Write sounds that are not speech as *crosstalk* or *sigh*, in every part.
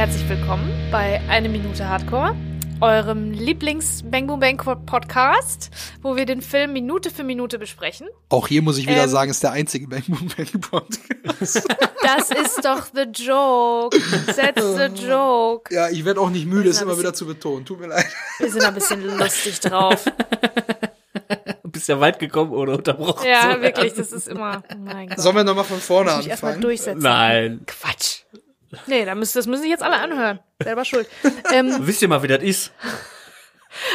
herzlich willkommen bei Eine Minute Hardcore, eurem Lieblings Bang Boom Bang Podcast, wo wir den Film Minute für Minute besprechen. Auch hier muss ich wieder Ähm. sagen, ist der einzige Bang Boom Bang Podcast. *laughs* Das ist doch the joke. That's the joke. ja, ich werde auch nicht müde, es immer wieder zu betonen. Tut mir leid. Wir sind ein bisschen lustig drauf. Du *laughs* bist ja weit gekommen ohne unterbrochen. Ja, wirklich, das ist immer. Oh mein Gott. Sollen wir nochmal von vorne ich erstmal anfangen? durchsetzen. Nein. Quatsch. Nee, da müssen, das müssen sich jetzt alle anhören. Selber schuld. *laughs* Ähm, Wisst ihr mal, wie das ist?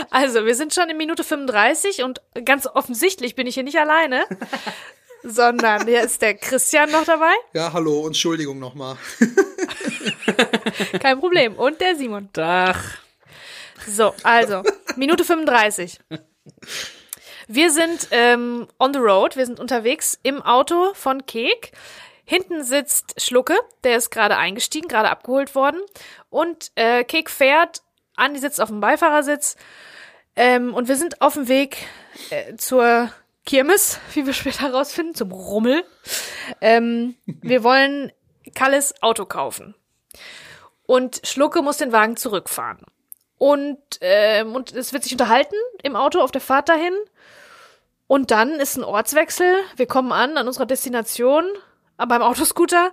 Also, wir sind schon in Minute 35 und ganz offensichtlich bin ich hier nicht alleine, *laughs* sondern hier ist der Christian noch dabei. Ja, hallo und Entschuldigung nochmal. *laughs* Kein Problem. Und der Simon. Dach. So, also, Minute 35. Wir sind ähm, on the road, wir sind unterwegs im Auto von Kek. Hinten sitzt Schlucke, der ist gerade eingestiegen, gerade abgeholt worden. Und äh, Kek fährt, Andi sitzt auf dem Beifahrersitz. Ähm, und wir sind auf dem Weg äh, zur Kirmes, *laughs* wie wir später herausfinden, zum Rummel. Ähm, wir wollen Kalles Auto kaufen. Und Schlucke muss den Wagen zurückfahren. Und, ähm, und es wird sich unterhalten im Auto auf der Fahrt dahin. Und dann ist ein Ortswechsel. Wir kommen an an unserer Destination beim Autoscooter.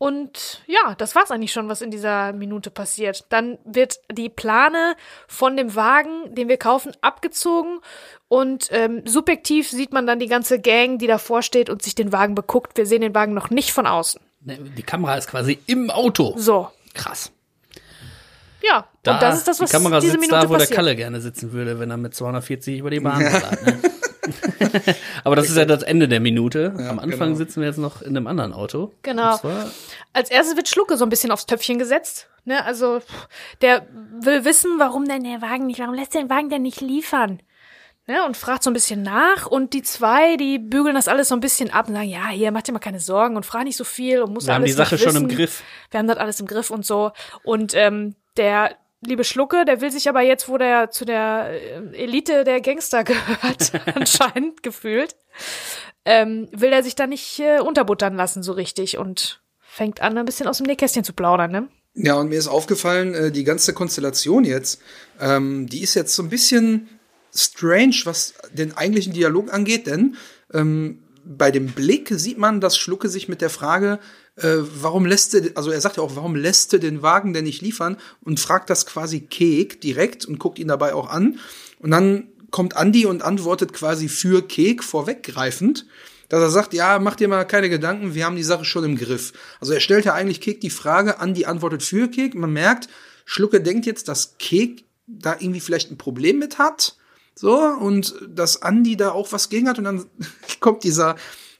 Und ja, das war's eigentlich schon, was in dieser Minute passiert. Dann wird die Plane von dem Wagen, den wir kaufen, abgezogen. Und ähm, subjektiv sieht man dann die ganze Gang, die davor steht und sich den Wagen beguckt. Wir sehen den Wagen noch nicht von außen. Ne, Die Kamera ist quasi im Auto. So, Krass. ja. Da, und das ist das, was die Kamera diese sitzt Minute da, wo passiert. der Kalle gerne sitzen würde, wenn er mit 240 über die Bahn fährt. Ne? *laughs* *laughs* Aber das ist ja das Ende der Minute. Am Anfang genau. sitzen wir jetzt noch in einem anderen Auto. Genau. Als erstes wird Schlucke so ein bisschen aufs Töpfchen gesetzt. Ne, also der will wissen, warum denn der Wagen nicht, warum lässt der den Wagen denn nicht liefern? Ne, und fragt so ein bisschen nach und die zwei, die bügeln das alles so ein bisschen ab und sagen, ja, hier, mach dir mal keine Sorgen und frag nicht so viel und muss wir haben alles die Sache schon im. Griff. Wir haben das alles im Griff und so. Und ähm, der liebe Schlucke, der will sich aber jetzt, wo der zu der äh, Elite der Gangster *laughs* gehört, *laughs* anscheinend gefühlt, ähm, will er sich da nicht äh, unterbuttern lassen so richtig und fängt an, ein bisschen aus dem Nähkästchen zu plaudern, ne? Ja, und mir ist aufgefallen, äh, die ganze Konstellation jetzt, ähm, die ist jetzt so ein bisschen strange, was den eigentlichen Dialog angeht, denn ähm, bei dem Blick sieht man, dass Schlucke sich mit der Frage, äh, warum lässt er, also er sagt ja auch, warum lässt er den Wagen denn nicht liefern und fragt das quasi Kek direkt und guckt ihn dabei auch an. Und dann kommt Andi und antwortet quasi für Kek vorweggreifend, dass er sagt, ja, mach dir mal keine Gedanken, wir haben die Sache schon im Griff. Also er stellt ja eigentlich Kek die Frage, Andi antwortet für Kek. Man merkt, Schlucke denkt jetzt, dass Kek da irgendwie vielleicht ein Problem mit hat. So, und dass Andi da auch was gegen hat. Und dann *laughs* kommt dieser,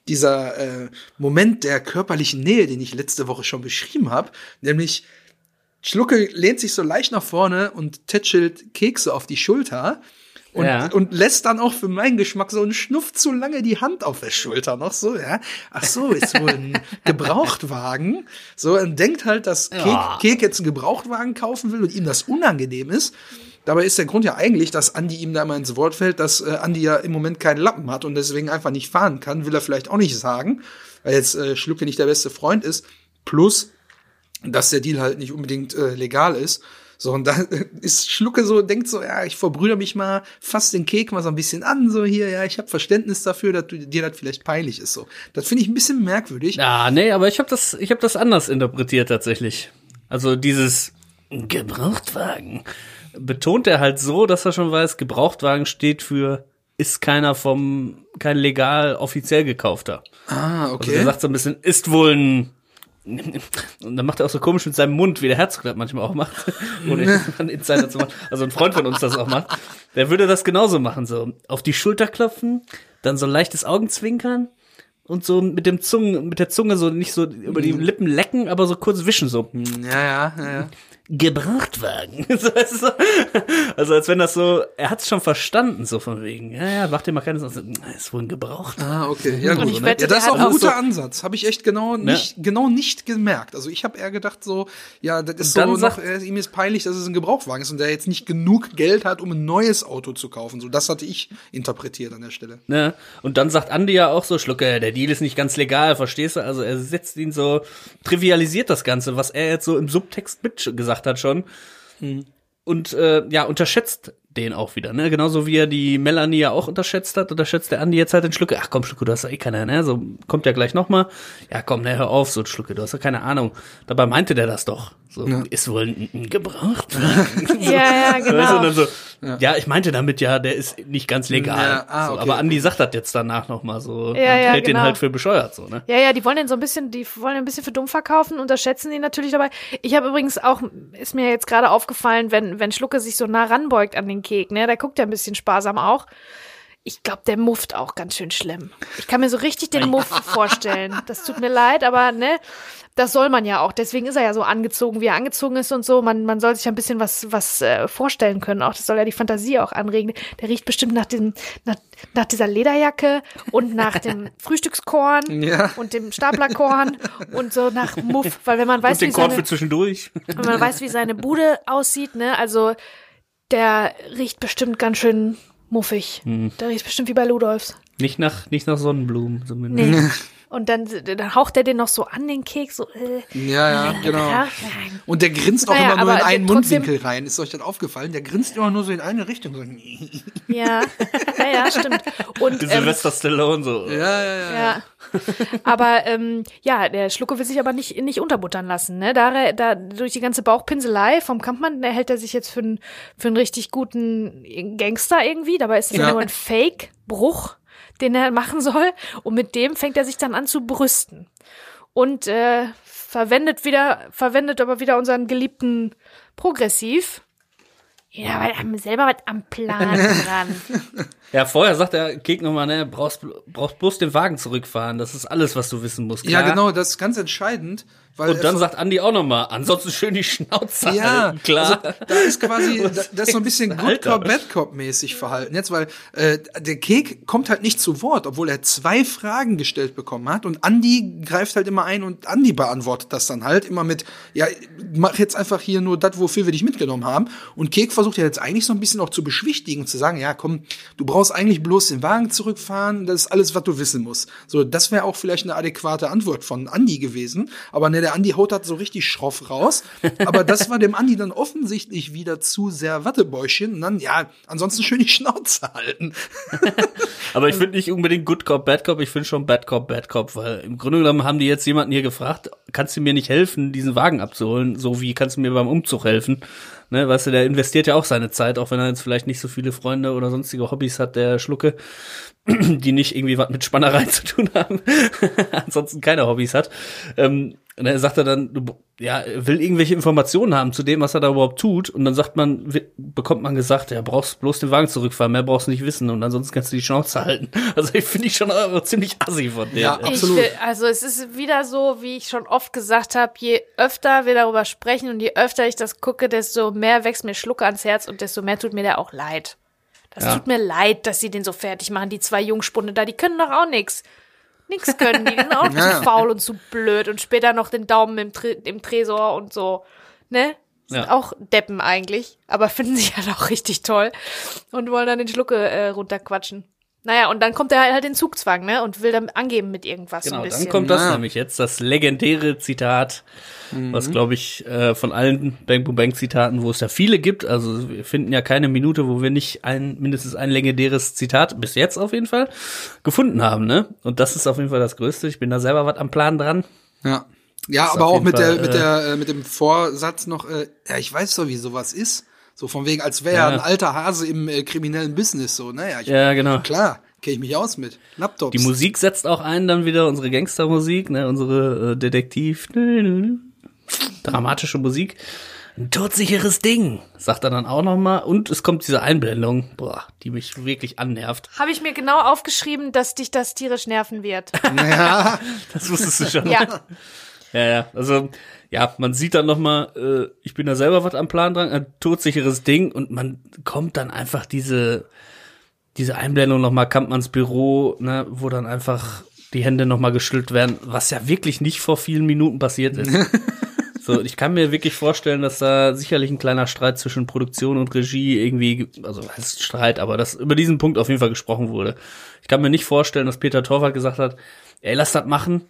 dieser äh, Moment der körperlichen Nähe, den ich letzte Woche schon beschrieben habe. Nämlich, Schlucke lehnt sich so leicht nach vorne und tätschelt Kekse auf die Schulter. Und, Ja. und lässt dann auch für meinen Geschmack so einen Schnuff zu lange die Hand auf der Schulter noch so, ja. Ach so, ist wohl ein *laughs* Gebrauchtwagen. So, und denkt halt, dass Kek, Ja. Kek jetzt einen Gebrauchtwagen kaufen will und ihm das unangenehm ist. Dabei ist der Grund ja eigentlich, dass Andi ihm da immer ins Wort fällt, dass äh, Andi ja im Moment keinen Lappen hat und deswegen einfach nicht fahren kann, will er vielleicht auch nicht sagen, weil jetzt äh, Schlucke nicht der beste Freund ist. Plus, dass der Deal halt nicht unbedingt äh, legal ist. So, und da *laughs* ist Schlucke so, denkt so, ja, ich verbrüder mich mal, fass den Kek mal so ein bisschen an, so hier, ja, ich habe Verständnis dafür, dass dir das vielleicht peinlich ist. So, das finde ich ein bisschen merkwürdig. Ja, nee, aber ich habe das, ich habe das anders interpretiert tatsächlich. Also dieses Gebrauchtwagen betont er halt so, dass er schon weiß, Gebrauchtwagen steht für ist keiner vom kein legal offiziell gekaufter. Ah, Also okay. er sagt so ein bisschen, ist wohl ein und dann macht er auch so komisch mit seinem Mund, wie der Herzog manchmal auch macht, *laughs* ohne jetzt einen Insider zu machen. Also ein Freund von uns das auch macht. Der würde das genauso machen, so auf die Schulter klopfen, dann so ein leichtes Augenzwinkern und so mit dem Zungen, mit der Zunge so nicht so über die Lippen lecken, aber so kurz wischen so. ja, ja, ja, ja. *laughs* So, so. also als wenn das so, er hat es schon verstanden, so von wegen, ja, ja, mach dir mal keine Sorgen, ist wohl ein Gebraucht. Ah, okay. Ja, gut. ich wette, ja, das ist auch ein guter so- Ansatz. Habe ich echt genau nicht, genau nicht gemerkt. Also ich habe eher gedacht so, ja, das ist so dann noch, sagt- äh, ihm ist peinlich, dass es ein Gebrauchtwagen ist und der jetzt nicht genug Geld hat, um ein neues Auto zu kaufen. So, das hatte ich interpretiert an der Stelle. Ne? Und dann sagt Andi ja auch so, Schlucke, der Deal ist nicht ganz legal, verstehst du? Also er setzt ihn so, trivialisiert das Ganze, was er jetzt so im Subtext mitgesagt hat schon. Und äh, ja, unterschätzt den auch wieder, ne? Genauso wie er die Melanie ja auch unterschätzt hat, unterschätzt der Andi jetzt halt den Schlucke. Ach komm, Schlucke, du hast ja eh keine, ne? So kommt ja gleich noch mal. Ja, komm, ne, hör auf, so Schlucke, du hast ja keine Ahnung. Dabei meinte der das doch. So, ist wohl ein, ein Gebrauchtwagen. *laughs* Ja, ja, und genau. dann so, ja. ich meinte damit ja, der ist nicht ganz legal. Ja, ah, so, okay, aber okay. Andi sagt das jetzt danach noch mal so. Ja, und ja, hält den genau. halt für bescheuert so, ne? Ja, ja, die wollen den so ein bisschen, die wollen den ein bisschen für dumm verkaufen, unterschätzen ihn natürlich dabei. Ich habe übrigens auch, ist mir jetzt gerade aufgefallen, wenn, wenn Schlucke sich so nah ranbeugt an den Kek, ne, da guckt er ein bisschen sparsam auch. Ich glaube, der mufft auch ganz schön schlimm. Ich kann mir so richtig den Muff *laughs* vorstellen. Das tut mir leid, aber ne, das soll man ja auch. Deswegen ist er ja so angezogen, wie er angezogen ist und so. Man, man soll sich ein bisschen was, was äh, vorstellen können. Auch das soll ja die Fantasie auch anregen. Der riecht bestimmt nach diesem, nach, nach dieser Lederjacke und nach dem *laughs* Frühstückskorn Ja. und dem Staplerkorn und so nach Muff, weil wenn man weiß, Und den wie Korn seine, für zwischendurch. wenn man weiß, wie seine Bude aussieht, ne, also der riecht bestimmt ganz schön muffig. Hm. Der riecht bestimmt wie bei Ludolfs. nicht nach, nicht nach Sonnenblumen zumindest. Nee. *laughs* Und dann, dann haucht er den noch so an den Keks, so, äh, Ja, ja, genau. ja. Und der grinst auch Naja, immer nur in einen trotzdem- Mundwinkel rein. Ist euch das aufgefallen? Der grinst immer nur so in eine Richtung. So. *laughs* Ja, ja, ja, stimmt. Und, ähm, Sylvester Stallone so. Ja, ja, ja. ja. Aber ähm, ja, der Schlucke will sich aber nicht, nicht unterbuttern lassen. Ne? Da, da durch die ganze Bauchpinselei vom Kampfmann hält er sich jetzt für, einen für einen richtig guten Gangster irgendwie. Dabei ist das ja, Ja. nur ein Fake-Bruch, den er machen soll. Und mit dem fängt er sich dann an zu brüsten. Und äh, verwendet wieder, verwendet aber wieder unseren geliebten Progressiv. Ja, weil er selber was am Plan *laughs* dran. Ja, vorher sagt der Kek nochmal, ne, brauchst, brauchst bloß den Wagen zurückfahren. Das ist alles, was du wissen musst. Ja, klar? genau, das ist ganz entscheidend. Weil Und dann sagt Andi auch nochmal, ansonsten schön die Schnauze Ja, halten, klar. Also, da ist quasi, *laughs* da, das ist so ein bisschen Good. Cop, Bad Cop mäßig verhalten jetzt, weil äh, der Kek kommt halt nicht zu Wort, obwohl er zwei Fragen gestellt bekommen hat und Andi greift halt immer ein und Andi beantwortet das dann halt immer mit, ja, mach jetzt einfach hier nur das, wofür wir dich mitgenommen haben und Kek versucht ja jetzt eigentlich so ein bisschen auch zu beschwichtigen und zu sagen, ja, komm, du brauchst eigentlich bloß den Wagen zurückfahren, das ist alles, was du wissen musst. So, das wäre auch vielleicht eine adäquate Antwort von Andi gewesen, aber ne, der Andi haut das so richtig schroff raus, aber das war dem Andi dann offensichtlich wieder zu sehr Wattebäuschen und dann, ja, ansonsten schön die Schnauze halten. *laughs* Aber ich finde nicht unbedingt Good Cop, Bad Cop, ich finde schon Bad Cop, Bad Cop, weil im Grunde genommen haben die jetzt jemanden hier gefragt, kannst du mir nicht helfen, diesen Wagen abzuholen, so wie kannst du mir beim Umzug helfen? Ne, weißt du, der investiert ja auch seine Zeit, auch wenn er jetzt vielleicht nicht so viele Freunde oder sonstige Hobbys hat, der Schlucke, die nicht irgendwie was mit Spannerei *laughs* zu tun haben, ansonsten keine Hobbys hat. Ähm, und er sagt er dann, ja, er will irgendwelche Informationen haben zu dem, was er da überhaupt tut. Und dann sagt man, bekommt man gesagt, ja, brauchst bloß den Wagen zurückfahren, mehr brauchst du nicht wissen. Und ansonsten kannst du die Schnauze halten. *laughs* Also ich finde ich schon ziemlich assi von dem. Ja. Absolut. Will, also es ist wieder so, wie ich schon oft gesagt habe, je öfter wir darüber sprechen und je öfter ich das gucke, desto mehr wächst mir Schlucke ans Herz und desto mehr tut mir der auch leid. Das Ja. tut mir leid, dass sie den so fertig machen, die zwei Jungspunde da, die können doch auch nix. Nix können die, die sind auch *laughs* Ja. zu faul und zu blöd und später noch den Daumen im, Tre im Tresor und so, ne? Sind Ja. auch Deppen eigentlich, aber *laughs* finden sich halt auch richtig toll und wollen dann den Schlucke äh, runterquatschen. Naja, und dann kommt er halt in Zugzwang, ne? Und will dann angeben mit irgendwas Genau, ein dann kommt das Ja. nämlich jetzt, das legendäre Zitat, was glaube ich äh, von allen Bang Boom Bang Zitaten, wo es ja viele gibt, also wir finden ja keine Minute, wo wir nicht ein mindestens ein legendäres Zitat bis jetzt auf jeden Fall gefunden haben, ne? Und das ist auf jeden Fall das Größte. Ich bin da selber was am Plan dran. Ja. Ja, aber auch mit Fall, der, mit äh, der, äh, mit dem Vorsatz noch, äh, ja, ich weiß doch, wie sowas ist. So von wegen, als wäre Ja. er ein alter Hase im äh, kriminellen Business, so, naja, ich, Ja, genau. klar, kenne ich mich aus mit. Laptops. Die Musik setzt auch ein, dann wieder unsere Gangstermusik, ne, unsere äh, Detektiv, dramatische Musik. Ein todsicheres Ding, sagt er dann auch noch mal. Und es kommt diese Einblendung, boah, die mich wirklich annervt. Habe ich mir genau aufgeschrieben, dass dich das tierisch nerven wird. *laughs* Ja, Das wusstest du schon. ja. Ja, ja, also ja, man sieht dann noch mal, äh, ich bin da selber was am Plan dran, ein todsicheres Ding und man kommt dann einfach diese diese Einblendung noch mal Kampmanns Büro, ne, wo dann einfach die Hände noch mal geschüttelt werden, was ja wirklich nicht vor vielen Minuten passiert ist. *laughs* so, ich kann mir wirklich vorstellen, dass da sicherlich ein kleiner Streit zwischen Produktion und Regie irgendwie, also heißt Streit, aber dass über diesen Punkt auf jeden Fall gesprochen wurde. Ich kann mir nicht vorstellen, dass Peter Torwart gesagt hat, ey, lass das machen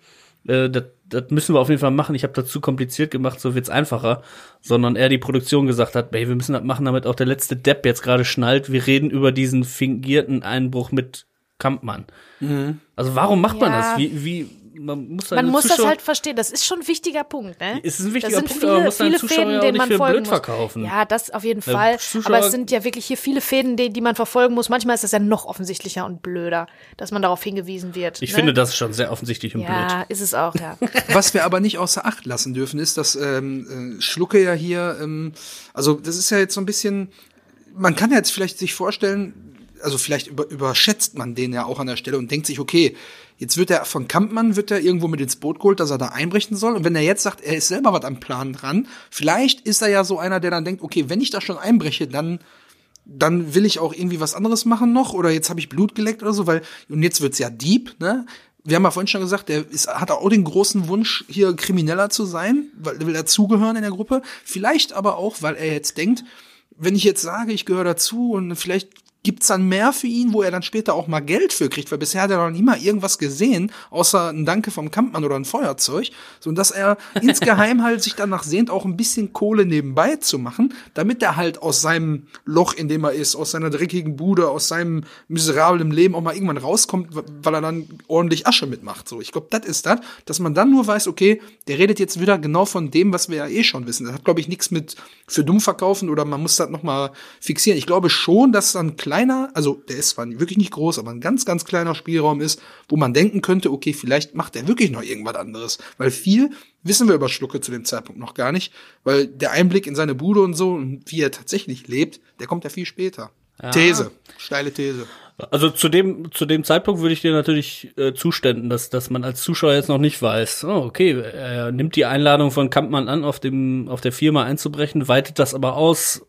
äh, das, das müssen wir auf jeden Fall machen. Ich habe das zu kompliziert gemacht, so wird's einfacher. Sondern er die Produktion gesagt hat, ey, wir müssen das machen, damit auch der letzte Depp jetzt gerade schnallt. Wir reden über diesen fingierten Einbruch mit Kampmann. Mhm. Also warum macht man das? Wie, wie, man muss, man muss das halt verstehen. Das ist schon ein wichtiger Punkt. Ne? Es ist ein wichtiger das sind Punkt, viele, aber man muss viele Zuschauer Fäden, ja denen nicht man für folgen blöd muss. verkaufen. Ja, das auf jeden Ja, Fall. Zuschauer- aber es sind ja wirklich hier viele Fäden, die, die man verfolgen muss. Manchmal ist das ja noch offensichtlicher und blöder, dass man darauf hingewiesen wird. Ich ne? finde das schon sehr offensichtlich und blöd. Ja, ist es auch, ja. *laughs* Was wir aber nicht außer Acht lassen dürfen, ist, dass ähm, äh, Schlucke ja hier, ähm, also das ist ja jetzt so ein bisschen, man kann jetzt vielleicht sich vorstellen, also vielleicht über, überschätzt man den ja auch an der Stelle und denkt sich, okay, jetzt wird er von Kampmann, wird er irgendwo mit ins Boot geholt, dass er da einbrechen soll. Und wenn er jetzt sagt, er ist selber was am Plan dran, vielleicht ist er ja so einer, der dann denkt, okay, wenn ich da schon einbreche, dann dann will ich auch irgendwie was anderes machen noch oder jetzt habe ich Blut geleckt oder so, weil und jetzt wird's ja Dieb, ne? Wir haben ja vorhin schon gesagt, der ist, hat auch den großen Wunsch, hier Krimineller zu sein, weil will dazugehören in der Gruppe. Vielleicht aber auch, weil er jetzt denkt, wenn ich jetzt sage, ich gehöre dazu und vielleicht gibt's dann mehr für ihn, wo er dann später auch mal Geld für kriegt, weil bisher hat er noch nie mal irgendwas gesehen, außer ein Danke vom Kampmann oder ein Feuerzeug, so dass er *laughs* insgeheim halt sich danach sehnt, auch ein bisschen Kohle nebenbei zu machen, damit er halt aus seinem Loch, in dem er ist, aus seiner dreckigen Bude, aus seinem miserablen Leben auch mal irgendwann rauskommt, weil er dann ordentlich Asche mitmacht. So, ich glaube, das ist das, dass man dann nur weiß, okay, der redet jetzt wieder genau von dem, was wir ja eh schon wissen. Das hat, glaube ich, nichts mit für dumm verkaufen oder man muss das noch mal fixieren. Ich glaube schon, dass dann kleiner, also der ist zwar wirklich nicht groß, aber ein ganz, ganz kleiner Spielraum ist, wo man denken könnte, okay, vielleicht macht er wirklich noch irgendwas anderes. Weil viel wissen wir über Schlucke zu dem Zeitpunkt noch gar nicht, weil der Einblick in seine Bude und so und wie er tatsächlich lebt, der kommt ja viel später. These, steile These. Also zu dem, zu dem Zeitpunkt würde ich dir natürlich äh, zuständen, dass, dass man als Zuschauer jetzt noch nicht weiß, oh, okay, er nimmt die Einladung von Kampmann an, auf dem, auf der Firma einzubrechen, weitet das aber aus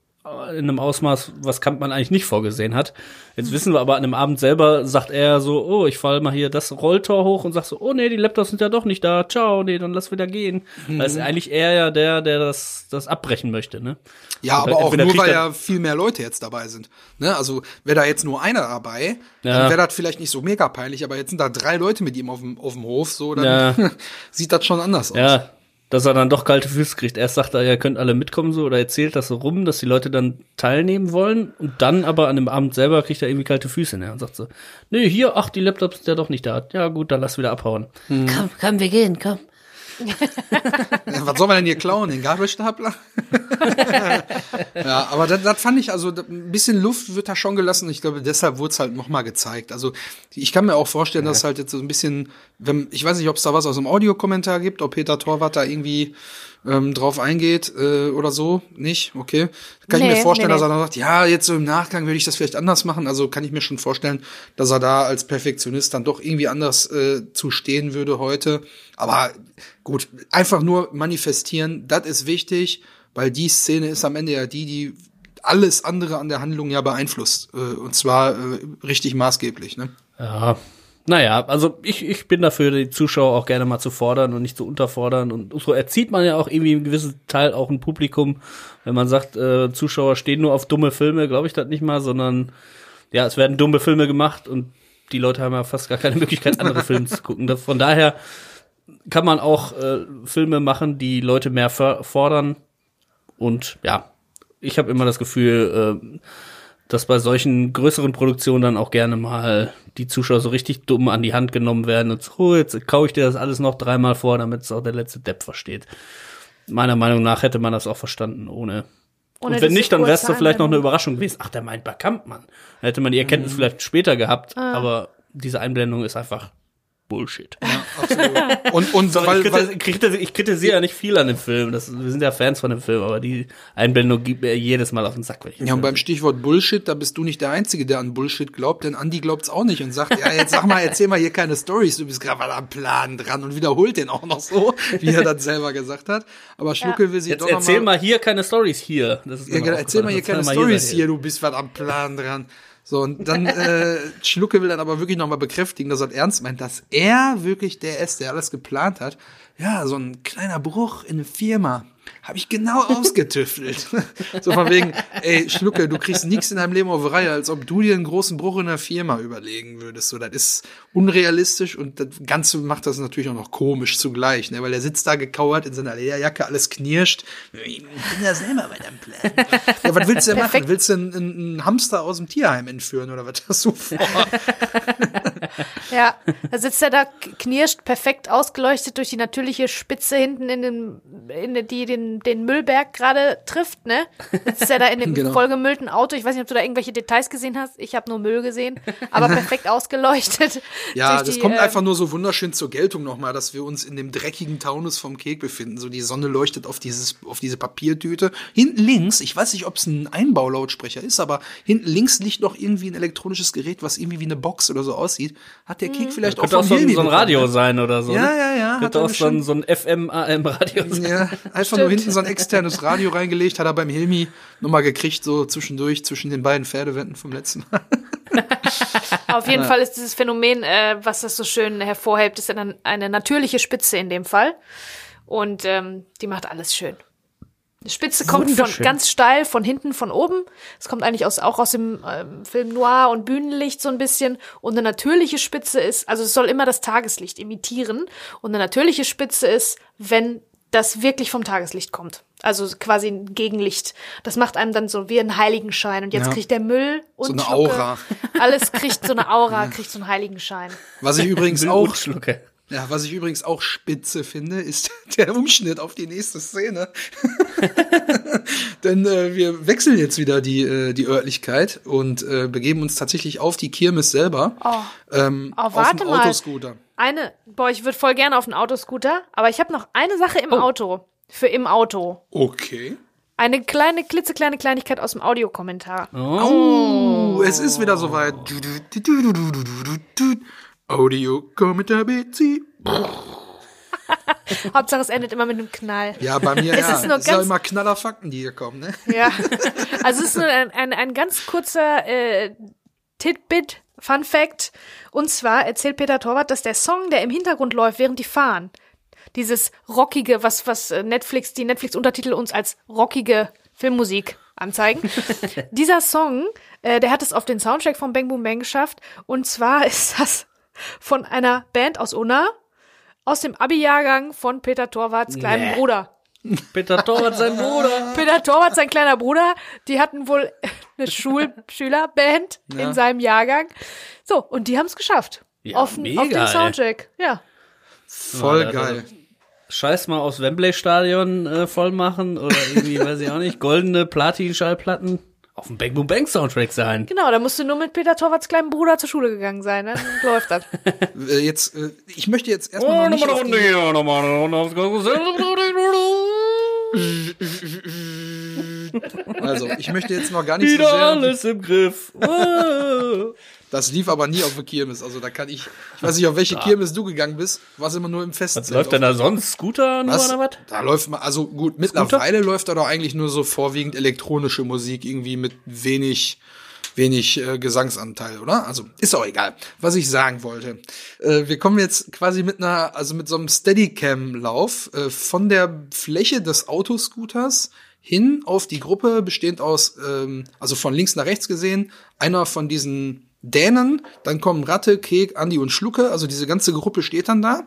in einem Ausmaß, was Kampmann eigentlich nicht vorgesehen hat. Jetzt wissen wir aber an dem Abend selber, sagt er so, oh, ich fall mal hier das Rolltor hoch und sagt so, oh nee, die Laptops sind ja doch nicht da, ciao, nee, dann lass wieder gehen. Mhm. Weil es ist eigentlich er ja der, der das, das abbrechen möchte, ne? Ja, aber auch nur, weil ja viel mehr Leute jetzt dabei sind. Ne? Also wäre da jetzt nur einer dabei, Ja. dann wäre das vielleicht nicht so mega peinlich, aber jetzt sind da drei Leute mit ihm auf dem, auf dem Hof, so, dann Ja. *laughs* sieht das schon anders aus. Ja, dass er dann doch kalte Füße kriegt. Erst sagt er, ihr könnt alle mitkommen so oder erzählt das so rum, dass die Leute dann teilnehmen wollen und dann aber an dem Abend selber kriegt er irgendwie kalte Füße ne? und sagt so, nee, hier, ach, die Laptops sind ja doch nicht da. Ja gut, dann lass wieder abhauen. Komm, komm, wir gehen, komm. Ja, Was soll man denn hier klauen? Den Gabelstapler? *laughs* ja, aber das, das fand ich, also ein bisschen Luft wird da schon gelassen. Ich glaube, deshalb wurde es halt nochmal gezeigt. Also ich kann mir auch vorstellen, dass halt jetzt so ein bisschen, wenn, ich weiß nicht, ob es da was aus dem Audiokommentar gibt, ob Peter Torwart da irgendwie ähm, drauf eingeht äh, oder so. Nicht? Okay. Kann ich Nee, mir vorstellen, nee, dass er dann sagt, ja, jetzt so im Nachgang würde ich das vielleicht anders machen. Also kann ich mir schon vorstellen, dass er da als Perfektionist dann doch irgendwie anders äh, zu stehen würde heute. Aber gut, einfach nur manifestieren, das ist wichtig, weil die Szene ist am Ende ja die, die alles andere an der Handlung ja beeinflusst. Äh, und zwar äh, richtig maßgeblich, ne? Ja, naja, also ich, ich bin dafür, die Zuschauer auch gerne mal zu fordern und nicht zu unterfordern. Und so erzieht man ja auch irgendwie im gewissen Teil auch ein Publikum, wenn man sagt, äh, Zuschauer stehen nur auf dumme Filme, glaube ich das nicht mal, sondern ja, es werden dumme Filme gemacht und die Leute haben ja fast gar keine Möglichkeit, andere *laughs* Filme zu gucken. Von daher kann man auch äh, Filme machen, die Leute mehr fordern. Und ja, ich habe immer das Gefühl, äh, dass bei solchen größeren Produktionen dann auch gerne mal die Zuschauer so richtig dumm an die Hand genommen werden und so, oh, jetzt kaue ich dir das alles noch dreimal vor, damit es auch der letzte Depp versteht. Meiner Meinung nach hätte man das auch verstanden, ohne. Ohne und wenn nicht, dann wäre es vielleicht noch eine Einblendung. Überraschung gewesen. Ach, der meint bei Kampmann. Dann hätte man die Erkenntnis vielleicht später gehabt, aber diese Einblendung ist einfach Bullshit. Absolut. Und, und So, weil, ich, weil, kritisiere, ich, kritisiere, ja nicht viel an dem Film. Das, wir sind ja Fans von dem Film, aber die Einblendung gibt mir jedes Mal auf den Sack. Wenn ich den Ja, und beim Stichwort Bullshit, da bist du nicht der Einzige, der an Bullshit glaubt, denn Andi glaubt's auch nicht und sagt, ja, jetzt sag mal, erzähl mal hier keine Stories, du bist gerade am Plan dran und wiederholt den auch noch so, wie er das selber gesagt hat. Aber Schlucke will sich Jetzt doch noch erzähl mal, mal hier keine Stories hier. Das ist ja, genau, erzähl mal hier keine Stories hier, du bist was am Plan dran. So, und dann, äh, *laughs* Schlucke will dann aber wirklich nochmal bekräftigen, dass er ernst meint, dass er wirklich der ist, der alles geplant hat. Ja, so ein kleiner Bruch in eine Firma. Habe ich genau ausgetüftelt. *laughs* so von wegen, ey, Schlucke, du kriegst nichts in deinem Leben auf Reihe, als ob du dir einen großen Bruch in einer Firma überlegen würdest. So, das ist unrealistisch und das Ganze macht das natürlich auch noch komisch zugleich, ne? Weil er sitzt da gekauert in seiner Lederjacke, alles knirscht. Ich bin ja selber bei deinem Plan. ja, was willst du denn machen? Willst du einen, einen Hamster aus dem Tierheim entführen oder was hast du vor? *laughs* Ja, da sitzt er da, knirscht, perfekt ausgeleuchtet durch die natürliche Spitze hinten in den, in die den, den Müllberg gerade trifft, ne? Sitzt er da in *laughs* dem Genau. vollgemüllten Auto. Ich weiß nicht, ob du da irgendwelche Details gesehen hast. Ich habe nur Müll gesehen, aber *laughs* perfekt ausgeleuchtet. Ja, das die, kommt äh, einfach nur so wunderschön zur Geltung nochmal, dass wir uns in dem dreckigen Taunus vom Kek befinden. So die Sonne leuchtet auf dieses, auf diese Papiertüte. Hinten links, ich weiß nicht, ob es ein Einbaulautsprecher ist, aber hinten links liegt noch irgendwie ein elektronisches Gerät, was irgendwie wie eine Box oder so aussieht. Hat der Kek vielleicht auch Könnte auch so ein, so ein bekommen, Radio ne? sein oder so. Ja, ne? ja, ja, hat Könnte er auch so ein, so ein FM-AM-Radio sein. Ja, einfach nur hinten so ein externes Radio reingelegt, hat er beim Hilmi nochmal gekriegt, so zwischendurch, zwischen den beiden Pferdewänden vom letzten Mal. *laughs* Auf jeden Fall ist dieses Phänomen, äh, was das so schön hervorhebt, ist dann eine natürliche Spitze in dem Fall. Und ähm, die macht alles schön. Die Spitze kommt von ganz steil von hinten, von oben. Es kommt eigentlich aus, auch aus dem ähm, Film Noir und Bühnenlicht so ein bisschen. Und eine natürliche Spitze ist, also es soll immer das Tageslicht imitieren. Und eine natürliche Spitze ist, wenn das wirklich vom Tageslicht kommt. Also quasi ein Gegenlicht. Das macht einem dann so wie einen Heiligenschein. Und jetzt Ja. kriegt der Müll und eine Schlucke, Aura. Alles kriegt so eine Aura, *laughs* kriegt so einen Heiligenschein. Was ich *laughs* übrigens auch Schlucke. Ja, was ich übrigens auch spitze finde, ist *laughs* der Umschnitt auf die nächste Szene. *laughs* *laughs* Denn äh, wir wechseln jetzt wieder die, äh, die Örtlichkeit und äh, begeben uns tatsächlich auf die Kirmes selber. ähm, Oh, auf dem mal. Autoscooter. Eine, boah, ich würde voll gerne auf einen Autoscooter, aber ich habe noch eine Sache im Auto. Für im Auto. Okay. Eine kleine, klitzekleine Kleinigkeit aus dem Audiokommentar. Oh, es ist wieder soweit. Audio Kommentar BC. *laughs* Hauptsache es endet immer mit einem Knall. Ja, bei mir Es ja. ist nur es ganz- immer knaller Fakten, die hier kommen, ne? Ja. *laughs* Also es ist nur ein, ein, ein ganz kurzer äh, Titbit, Fun Fact. Und zwar erzählt Peter Torwart, dass der Song, der im Hintergrund läuft, während die fahren, dieses rockige, was, was äh, Netflix, die Netflix-Untertitel uns als rockige Filmmusik anzeigen. *laughs* Dieser Song, äh, der hat es auf den Soundtrack von Bang Boom Bang geschafft. Und zwar ist das von einer Band aus Unna, aus dem Abi-Jahrgang von Peter Torwarts kleinem Nee. Bruder. *laughs* Peter Torwart, sein Bruder. *laughs* Peter Torwart, sein kleiner Bruder, die hatten wohl *laughs* eine Schulschülerband Ja. in seinem Jahrgang. So, und die haben es geschafft. Ja, auf, mega, auf den ey. Soundtrack. Ja. Voll Ja, geil. Scheiß mal aufs Wembley-Stadion äh, voll machen oder irgendwie, weiß ich auch nicht, goldene Platin-Schallplatten auf dem Bang Boom Bang Soundtrack sein. Genau, da musst du nur mit Peter Torwarts kleinem Bruder zur Schule gegangen sein. Dann *laughs* läuft das. Äh, jetzt, äh, ich möchte jetzt Oh, erstmal noch nicht auf die, hier, nochmal eine Runde aufs *laughs* *laughs* also ich möchte jetzt noch gar nicht so Wieder sehr alles im Griff. Das lief aber nie auf der Kirmes. Also da kann ich, ich weiß nicht, auf welche Kirmes du gegangen bist. Warst immer nur im Festen. Was läuft denn da sonst? Scooter nur Was? oder was? Da läuft mal, also gut, mittlerweile läuft da doch eigentlich nur so vorwiegend elektronische Musik irgendwie mit wenig, wenig äh, Gesangsanteil, oder? Also ist auch egal. Was ich sagen wollte, äh, wir kommen jetzt quasi mit einer, also mit so einem Steadicam-Lauf äh, von der Fläche des Autoscooters hin auf die Gruppe, bestehend aus, ähm, also von links nach rechts gesehen, einer von diesen Dänen, dann kommen Ratte, Kek, Andi und Schlucke, also diese ganze Gruppe steht dann da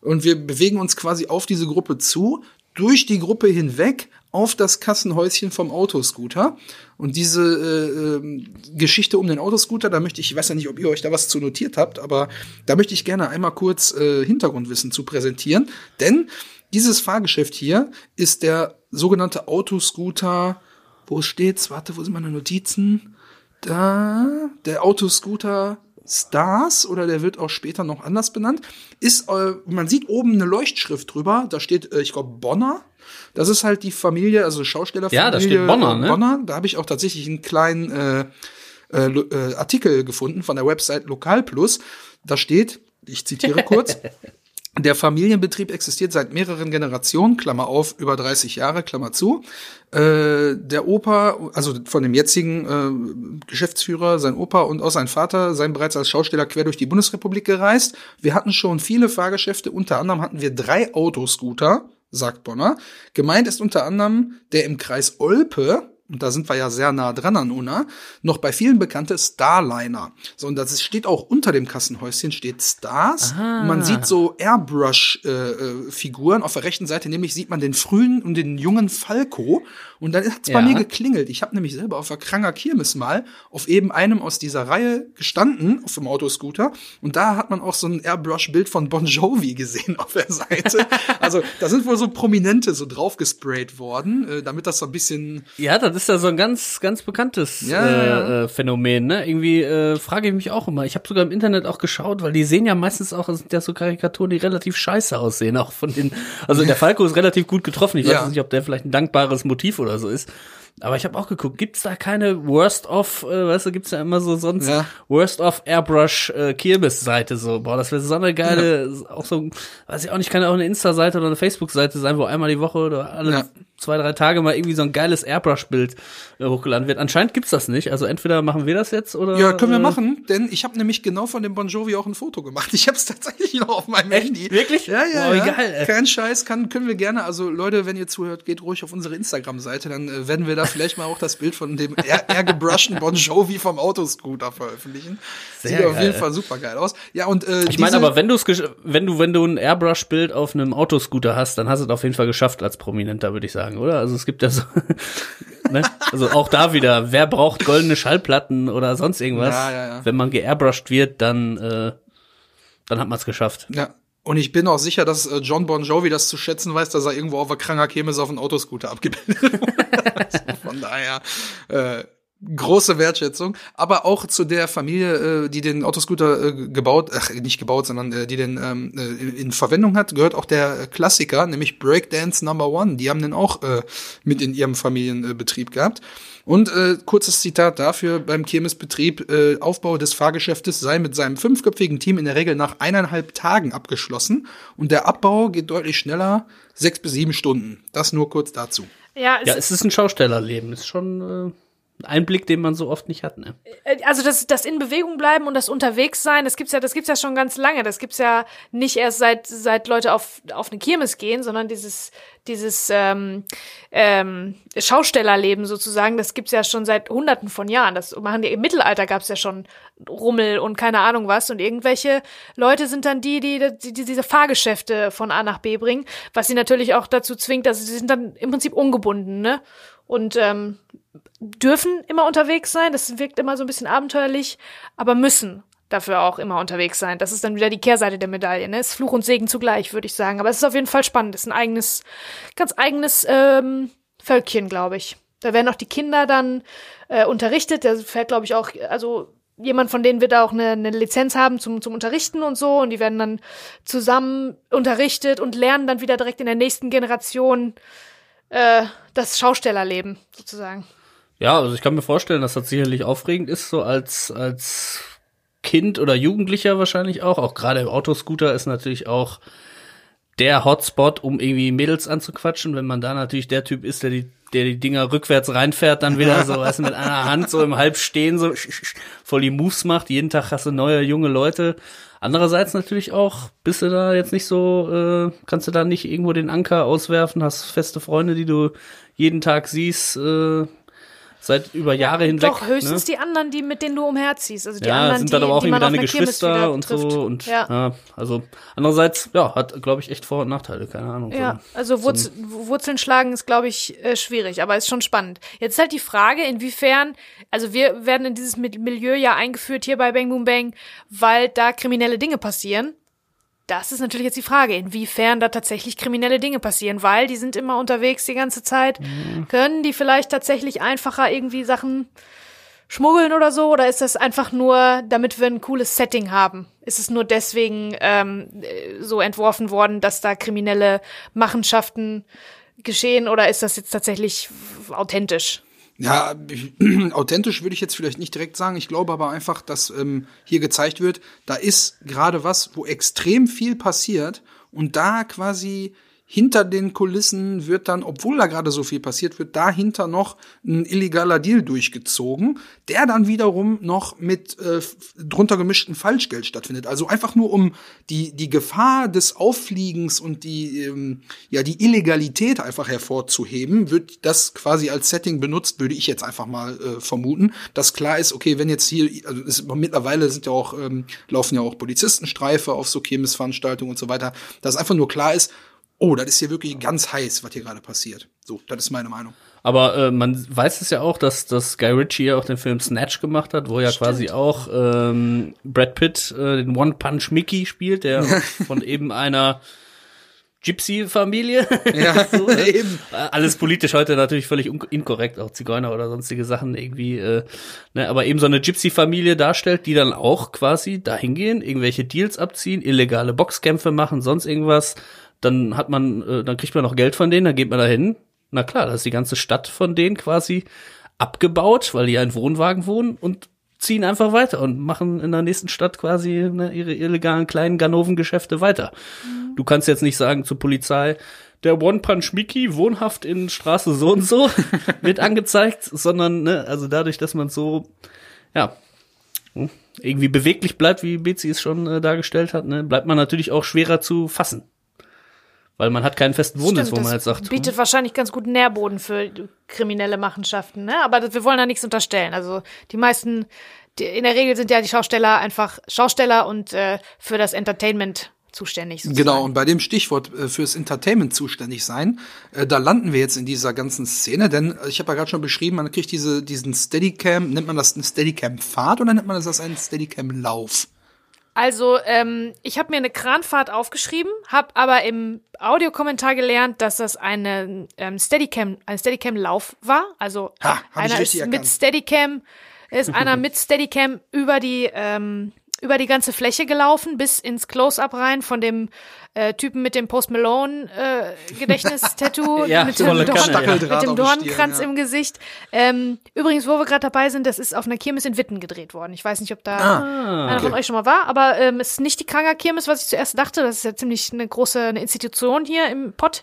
und wir bewegen uns quasi auf diese Gruppe zu, durch die Gruppe hinweg auf das Kassenhäuschen vom Autoscooter. Und diese äh, ähm, Geschichte um den Autoscooter, da möchte ich, ich weiß ja nicht, ob ihr euch da was zu notiert habt, aber da möchte ich gerne einmal kurz äh, Hintergrundwissen zu präsentieren. Denn dieses Fahrgeschäft hier ist der sogenannte Autoscooter, wo steht's? Warte, wo sind meine Notizen? Da, der Autoscooter Stars oder der wird auch später noch anders benannt. Ist, äh, man sieht oben eine Leuchtschrift drüber, da steht, äh, ich glaube, Bonner. Das ist halt die Familie, also Schaustellerfamilie. Ja, da steht Bonner, ne? Bonner. Da habe ich auch tatsächlich einen kleinen äh, äh, äh, Artikel gefunden von der Website Lokal Plus. Da steht, ich zitiere kurz. *laughs* Der Familienbetrieb existiert seit mehreren Generationen, Klammer auf, über 30 Jahre, Klammer zu. Äh, der Opa, also von dem jetzigen äh, Geschäftsführer, sein Opa und auch sein Vater, seien bereits als Schausteller quer durch die Bundesrepublik gereist. Wir hatten schon viele Fahrgeschäfte, unter anderem hatten wir drei Autoscooter, sagt Bonner. Gemeint ist unter anderem der im Kreis Olpe, und da sind wir ja sehr nah dran an Unna, noch bei vielen bekannte Starliner. So, und das steht auch unter dem Kassenhäuschen, steht Stars. Und man sieht so Airbrush-Figuren. Auf der rechten Seite nämlich sieht man den frühen und den jungen Falco. Und dann hat's bei Ja. mir geklingelt. Ich habe nämlich selber auf der Kranger Kirmes mal auf eben einem aus dieser Reihe gestanden, auf dem Autoscooter. Und da hat man auch so ein Airbrush-Bild von Bon Jovi gesehen auf der Seite. *laughs* also da sind wohl so Prominente so draufgesprayt worden, äh, damit das so ein bisschen Ja, das ist ja so ein ganz, ganz bekanntes Ja, ja, ja. Äh, äh, Phänomen, ne? Irgendwie äh, frage ich mich auch immer. Ich habe sogar im Internet auch geschaut, weil die sehen ja meistens auch, sind ja so Karikaturen, die relativ scheiße aussehen, auch von den. Also der Falco ist relativ gut getroffen. Ich weiß Ja. nicht, ob der vielleicht ein dankbares Motiv oder so ist. Aber ich habe auch geguckt, gibt's da keine Worst of, äh, weißt du, gibt's ja immer so sonst Ja. Worst of Airbrush äh, Kirmes-Seite so. Boah, das wäre so eine geile, auch so, weiß ich auch nicht, kann ja auch eine Insta-Seite oder eine Facebook-Seite sein, wo einmal die Woche oder alle Ja. Zwei, drei Tage mal irgendwie so ein geiles Airbrush-Bild äh, hochgeladen wird. Anscheinend gibt's das nicht. Also entweder machen wir das jetzt oder. Ja, können wir äh, machen, denn ich habe nämlich genau von dem Bon Jovi auch ein Foto gemacht. Ich habe es *laughs* tatsächlich noch auf meinem Handy. Wirklich? Ja, ja, wie ja. geil, ey. Kein Scheiß, kann, können wir gerne. Also Leute, wenn ihr zuhört, geht ruhig auf unsere Instagram-Seite, dann äh, werden wir da vielleicht mal auch das Bild von dem *laughs* eher, eher gebrushten Bon Jovi vom Autoscooter veröffentlichen. Sehr Sieht auf geil. jeden Fall super geil aus. Ja, und äh, Ich meine, aber wenn du es, wenn du, wenn du ein Airbrush-Bild auf einem Autoscooter hast, dann hast du es auf jeden Fall geschafft als Prominenter, würde ich sagen, oder? Also es gibt ja so, *laughs* ne? Also auch da wieder, wer braucht goldene Schallplatten oder sonst irgendwas? Ja, ja, ja. Wenn man geairbrushed wird, dann, äh, dann hat man es geschafft. Ja. Und ich bin auch sicher, dass äh, John Bon Jovi das zu schätzen weiß, dass er irgendwo auf der Kranger Chemis auf einen Autoscooter abgebildet *laughs* wurde. Also Von daher äh, große Wertschätzung. Aber auch zu der Familie, äh, die den Autoscooter äh, gebaut, ach, nicht gebaut, sondern äh, die den ähm, äh, in Verwendung hat, gehört auch der äh, Klassiker, nämlich Breakdance Number One. Die haben den auch äh, mit in ihrem Familienbetrieb gehabt. Und äh, kurzes Zitat dafür, beim Kirmesbetrieb, äh, Aufbau des Fahrgeschäftes sei mit seinem fünfköpfigen Team in der Regel nach eineinhalb Tagen abgeschlossen und der Abbau geht deutlich schneller, sechs bis sieben Stunden. Das nur kurz dazu. Ja, es, Ja, es ist ein Schaustellerleben. Ist schon äh, Einblick, den man so oft nicht hat, ne? also das, das in Bewegung bleiben und das unterwegs sein, das gibt's ja, das gibt's ja schon ganz lange. Das gibt's ja nicht erst seit seit Leute auf auf eine Kirmes gehen, sondern dieses dieses ähm, ähm, Schaustellerleben sozusagen, das gibt's ja schon seit Hunderten von Jahren. Das machen die im Mittelalter gab's ja schon Rummel und keine Ahnung was und irgendwelche Leute sind dann die, die, die, die diese Fahrgeschäfte von A nach B bringen, was sie natürlich auch dazu zwingt, dass sie sind dann im Prinzip ungebunden, ne? Und ähm, dürfen immer unterwegs sein. Das wirkt immer so ein bisschen abenteuerlich, aber müssen dafür auch immer unterwegs sein. Das ist dann wieder die Kehrseite der Medaille. Ne? Ist Fluch und Segen zugleich, würde ich sagen. Aber es ist auf jeden Fall spannend. Es ist ein eigenes, ganz eigenes ähm, Völkchen, glaube ich. Da werden auch die Kinder dann äh, unterrichtet. Da fährt, glaube ich, auch, also jemand von denen wird auch eine, eine Lizenz haben zum, zum Unterrichten und so. Und die werden dann zusammen unterrichtet und lernen dann wieder direkt in der nächsten Generation äh, das Schaustellerleben sozusagen. Ja, also ich kann mir vorstellen, dass das sicherlich aufregend ist, so als, als Kind oder Jugendlicher wahrscheinlich auch. Auch gerade im Autoscooter ist natürlich auch der Hotspot, um irgendwie Mädels anzuquatschen. Wenn man da natürlich der Typ ist, der die, der die Dinger rückwärts reinfährt, dann wieder so, weißt du, mit einer Hand so im Halbstehen so voll die Moves macht. Jeden Tag hast du neue junge Leute. Andererseits natürlich auch, bist du da jetzt nicht so, äh, kannst du da nicht irgendwo den Anker auswerfen, hast feste Freunde, die du jeden Tag siehst, äh, seit über Jahre hinweg. Doch, höchstens ne? die anderen, die mit denen du umherziehst. Also die ja, anderen, sind die, dann aber auch die auf deine Geschwister und trifft. so und ja. ja. also andererseits, ja, hat, glaube ich, echt Vor- und Nachteile, keine Ahnung. Ja, So- also so Wurz Wurzeln schlagen ist, glaube ich, äh, schwierig, aber ist schon spannend. Jetzt ist halt die Frage, inwiefern, also wir werden in dieses Mil- Milieu ja eingeführt hier bei Bang Boom Bang, weil da kriminelle Dinge passieren. Das ist natürlich jetzt die Frage, inwiefern da tatsächlich kriminelle Dinge passieren, weil die sind immer unterwegs die ganze Zeit. Mhm. Können die vielleicht tatsächlich einfacher irgendwie Sachen schmuggeln oder so? Oder ist das einfach nur, damit wir ein cooles Setting haben? Ist es nur deswegen ähm, äh, so entworfen worden, dass da kriminelle Machenschaften geschehen? Oder ist das jetzt tatsächlich authentisch? Ja, *clears throat* authentisch würde ich jetzt vielleicht nicht direkt sagen. Ich glaube aber einfach, dass ähm, hier gezeigt wird, da ist gerade was, wo extrem viel passiert und da quasi hinter den Kulissen wird dann, obwohl da gerade so viel passiert, wird dahinter noch ein illegaler Deal durchgezogen, der dann wiederum noch mit äh, drunter gemischten Falschgeld stattfindet. Also einfach nur um die die Gefahr des Auffliegens und die ähm, ja die Illegalität einfach hervorzuheben, wird das quasi als Setting benutzt, würde ich jetzt einfach mal äh, vermuten, dass klar ist, okay, wenn jetzt hier also ist, mittlerweile sind ja auch ähm, laufen ja auch Polizistenstreife auf so Chemisveranstaltungen und so weiter, dass einfach nur klar ist, oh, das ist hier wirklich ganz heiß, was hier gerade passiert. So, das ist meine Meinung. Aber äh, man weiß es ja auch, dass, dass Guy Ritchie ja auch den Film Snatch gemacht hat, wo ja Stimmt. quasi auch ähm, Brad Pitt äh, den One Punch Mickey spielt, der *laughs* von eben einer Gypsy-Familie. Ja, *laughs* so, ne? *laughs* eben. Alles politisch heute natürlich völlig inkorrekt, auch Zigeuner oder sonstige Sachen irgendwie, äh, ne, aber eben so eine Gypsy-Familie darstellt, die dann auch quasi dahin gehen, irgendwelche Deals abziehen, illegale Boxkämpfe machen, sonst irgendwas. Dann hat man, äh, dann kriegt man noch Geld von denen, dann geht man dahin. Na klar, da ist die ganze Stadt von denen quasi abgebaut, weil die ja in Wohnwagen wohnen und ziehen einfach weiter und machen in der nächsten Stadt quasi ne, ihre illegalen kleinen Ganoven-Geschäfte weiter. Du kannst jetzt nicht sagen zur Polizei, der One Punch Mickey wohnhaft in Straße so und so *laughs* wird angezeigt, sondern ne, also dadurch, dass man so ja hm, irgendwie beweglich bleibt, wie Betsy es schon äh, dargestellt hat, ne, bleibt man natürlich auch schwerer zu fassen. Weil man hat keinen festen Wohnsitz, Stimmt, wo man das jetzt sagt, hm, bietet wahrscheinlich ganz gut Nährboden für kriminelle Machenschaften, ne? Aber wir wollen da nichts unterstellen. Also die meisten, die, in der Regel sind ja die Schausteller einfach Schausteller und äh, für das Entertainment zuständig. Sozusagen. Genau, und bei dem Stichwort äh, fürs Entertainment zuständig sein, äh, da landen wir jetzt in dieser ganzen Szene, denn äh, ich habe ja gerade schon beschrieben, man kriegt diese, diesen Steadicam, nennt man das eine Steadicam-Fahrt oder nennt man das einen Steadicam-Lauf? Also, ähm, ich habe mir eine Kranfahrt aufgeschrieben, habe aber im Audiokommentar gelernt, dass das eine ähm, Steadicam, ein Steadicam-Lauf war. Also Ha, einer ist mit. Steadicam, ist einer mit Steadicam über die ähm, über die ganze Fläche gelaufen, bis ins Close-Up rein von dem äh, Typen mit dem Post Malone äh, Gedächtnistattoo *laughs* Ja, mit, dem Kanne, Dorn, ja. mit dem Dornenkranz Stirn, ja. im Gesicht. Ähm, übrigens, wo wir gerade dabei sind, das ist auf einer Kirmes in Witten gedreht worden. Ich weiß nicht, ob da Ah, einer von okay. euch schon mal war, aber ähm, es ist nicht die Kranger Kirmes, was ich zuerst dachte. Das ist ja ziemlich eine große eine Institution hier im Pott.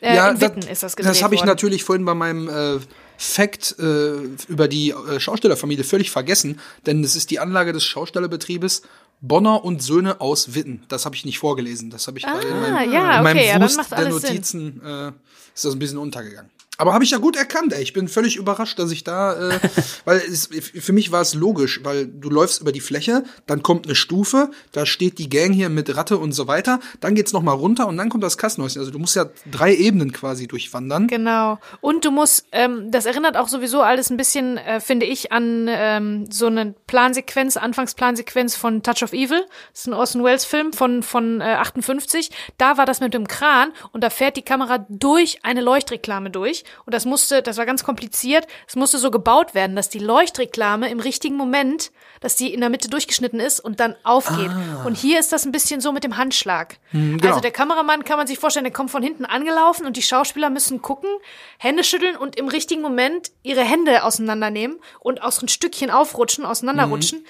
Äh, in Witten ist das gedreht Das habe ich worden. natürlich vorhin bei meinem äh, Fact äh, über die äh, Schaustellerfamilie völlig vergessen, denn es ist die Anlage des Schaustellerbetriebes Bonner und Söhne aus Witten. Das habe ich nicht vorgelesen. Das habe ich bei in meinem, Ah, ja, in meinem okay, ja, Wust macht der. Notizen äh, ist das ein bisschen untergegangen. Aber habe ich ja gut erkannt, ey. Ich bin völlig überrascht, dass ich da, äh, *laughs* weil es, für mich war es logisch, weil du läufst über die Fläche, dann kommt eine Stufe, da steht die Gang hier mit Ratte und so weiter, dann geht's noch mal runter und dann kommt das Kassenhäuschen. Also du musst ja drei Ebenen quasi durchwandern. Genau. Und du musst, ähm, das erinnert auch sowieso alles ein bisschen, äh, finde ich, an ähm, so eine Plansequenz, Anfangsplansequenz von Touch of Evil. Das ist ein Orson Welles Film von, von äh, 58. Da war das mit dem Kran und da fährt die Kamera durch eine Leuchtreklame durch. Und das musste, das war ganz kompliziert. Es musste so gebaut werden, dass die Leuchtreklame im richtigen Moment, dass die in der Mitte durchgeschnitten ist und dann aufgeht. Und hier ist das ein bisschen so mit dem Handschlag. genau. Also der Kameramann kann man sich vorstellen, der kommt von hinten angelaufen und die Schauspieler müssen gucken, Hände schütteln und im richtigen Moment ihre Hände auseinandernehmen und aus ein Stückchen aufrutschen, auseinanderrutschen,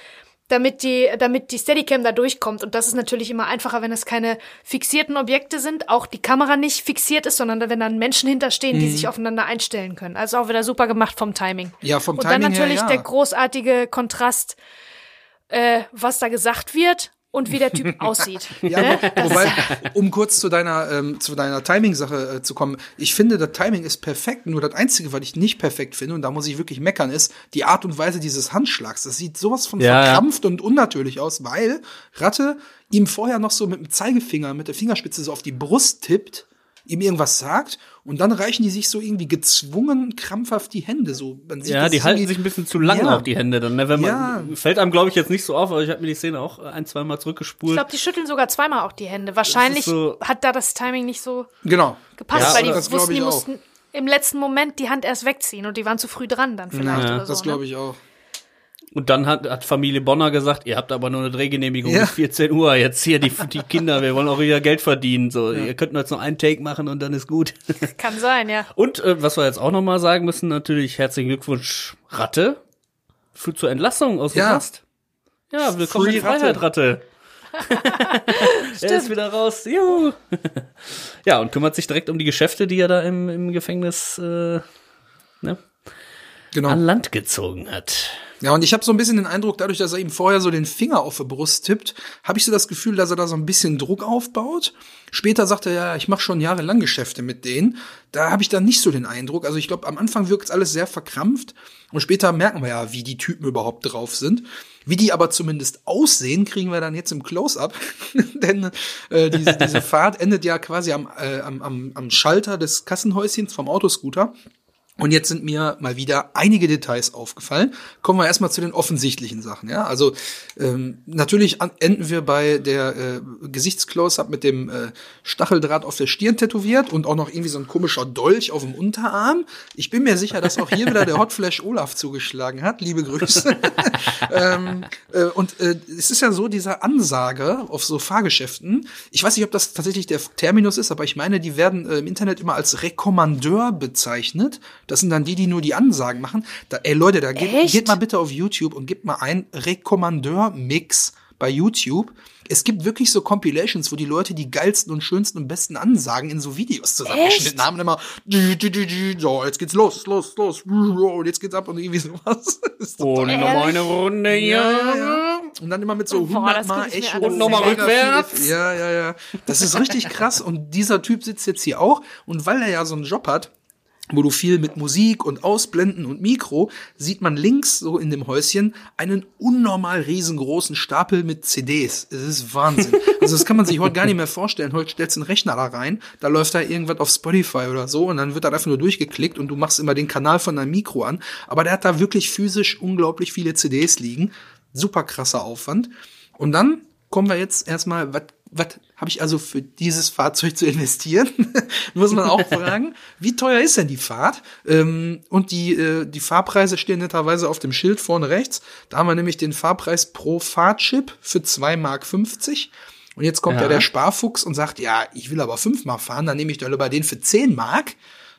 damit die, damit die Steadicam da durchkommt. Und das ist natürlich immer einfacher, wenn es keine fixierten Objekte sind, auch die Kamera nicht fixiert ist, sondern wenn dann Menschen hinterstehen, die sich aufeinander einstellen können. Also auch wieder super gemacht vom Timing. Ja, vom und dann Timing her, natürlich ja. der großartige Kontrast, äh, was da gesagt wird und wie der Typ *laughs* aussieht. Ja, Ne? wo- wobei, *laughs* um kurz zu deiner, ähm, zu deiner Timing-Sache äh, zu kommen, ich finde, das Timing ist perfekt, nur das Einzige, was ich nicht perfekt finde, und da muss ich wirklich meckern, ist die Art und Weise dieses Handschlags. Das sieht sowas von Ja, ja. verkrampft und unnatürlich aus, weil Ratte ihm vorher noch so mit dem Zeigefinger, mit der Fingerspitze so auf die Brust tippt, ihm irgendwas sagt, und dann reichen die sich so irgendwie gezwungen, krampfhaft die Hände so. Man sieht, Ja, die halten sich ein bisschen zu lang Ja. auch die Hände dann. Ne? Wenn man, Ja. Fällt einem, glaube ich, jetzt nicht so auf, aber ich habe mir die Szene auch ein, zweimal Ich zurückgespult. glaube, die schütteln sogar zweimal auch die Hände. Wahrscheinlich so- hat da das Timing nicht so Genau. gepasst, Ja, weil die wussten, ich die mussten im letzten Moment die Hand erst wegziehen und die waren zu früh dran dann vielleicht Ja, oder so. das glaube ne? ich auch. Und dann hat, hat Familie Bonner gesagt, ihr habt aber nur eine Drehgenehmigung Ja. bis 14 Uhr. Jetzt hier die, die Kinder, wir wollen auch wieder Geld verdienen. So, ihr könnt nur jetzt noch einen Take machen und dann ist gut. *laughs* Kann sein, ja. Und äh, was wir jetzt auch noch mal sagen müssen, natürlich herzlichen Glückwunsch Ratte für zur Entlassung aus dem Ja. Knast. Ja, willkommen Free in Freiheit, Ratte. *laughs* er ist wieder raus. Juhu. *laughs* ja, und kümmert sich direkt um die Geschäfte, die er da im, im Gefängnis äh, ne, Genau. an Land gezogen hat. Ja, und ich habe so ein bisschen den Eindruck, dadurch, dass er ihm vorher so den Finger auf die Brust tippt, habe ich so das Gefühl, dass er da so ein bisschen Druck aufbaut. Später sagt er, ja, ich mache schon jahrelang Geschäfte mit denen. Da habe ich dann nicht so den Eindruck. Also ich glaube, am Anfang wirkt alles sehr verkrampft und später merken wir ja, wie die Typen überhaupt drauf sind. Wie die aber zumindest aussehen, kriegen wir dann jetzt im Close-up. *laughs* Denn äh, diese, diese *laughs* Fahrt endet ja quasi am, äh, am, am, am Schalter des Kassenhäuschens vom Autoscooter. Und jetzt sind mir mal wieder einige Details aufgefallen. Kommen wir erstmal zu den offensichtlichen Sachen. Ja, also ähm, natürlich enden wir bei der äh, Gesichtsclose-up mit dem äh, Stacheldraht auf der Stirn tätowiert und auch noch irgendwie so ein komischer Dolch auf dem Unterarm. Ich bin mir sicher, dass auch hier wieder der Hotflash Olaf zugeschlagen hat. Liebe Grüße. *laughs* ähm, äh, und äh, es ist ja so, dieser Ansage auf so Fahrgeschäften, ich weiß nicht, ob das tatsächlich der Terminus ist, aber ich meine, die werden äh, im Internet immer als Rekommandeur bezeichnet. Das sind dann die, die nur die Ansagen machen. Da, ey Leute, da geht, geht mal bitte auf YouTube und gebt mal ein Rekommandeur-Mix bei YouTube. Es gibt wirklich so Compilations, wo die Leute die geilsten und schönsten und besten Ansagen in so Videos zusammengeschnitten haben. Und immer, so, jetzt geht's los, los, los, und jetzt geht's ab und irgendwie sowas. *laughs* Und nochmal eine Runde, ja. ja, ja. Und dann immer mit so Boah, 100 das Mal Echo. Und nochmal rückwärts. Ja, ja, ja. Das ist richtig krass. Und dieser Typ sitzt jetzt hier auch. Und weil er ja so einen Job hat, wo du viel mit Musik und Ausblenden und Mikro, sieht man links so in dem Häuschen einen unnormal riesengroßen Stapel mit CDs. Es ist Wahnsinn. *laughs* Also das kann man sich heute gar nicht mehr vorstellen. Heute stellst du einen Rechner da rein, da läuft da irgendwas auf Spotify oder so und dann wird da einfach nur durchgeklickt und du machst immer den Kanal von deinem Mikro an. Aber der hat da wirklich physisch unglaublich viele CDs liegen. Super krasser Aufwand. Und dann kommen wir jetzt erstmal, was was habe ich also für dieses Fahrzeug zu investieren? *laughs* Muss man auch fragen. Wie teuer ist denn die Fahrt? Ähm, und die, äh, die Fahrpreise stehen netterweise auf dem Schild vorne rechts. Da haben wir nämlich den Fahrpreis pro Fahrtchip für 2,50 Mark. Und jetzt kommt ja. Ja. der Sparfuchs und sagt, ja, ich will aber 5 Mark fahren, dann nehme ich doch lieber den für 10 Mark.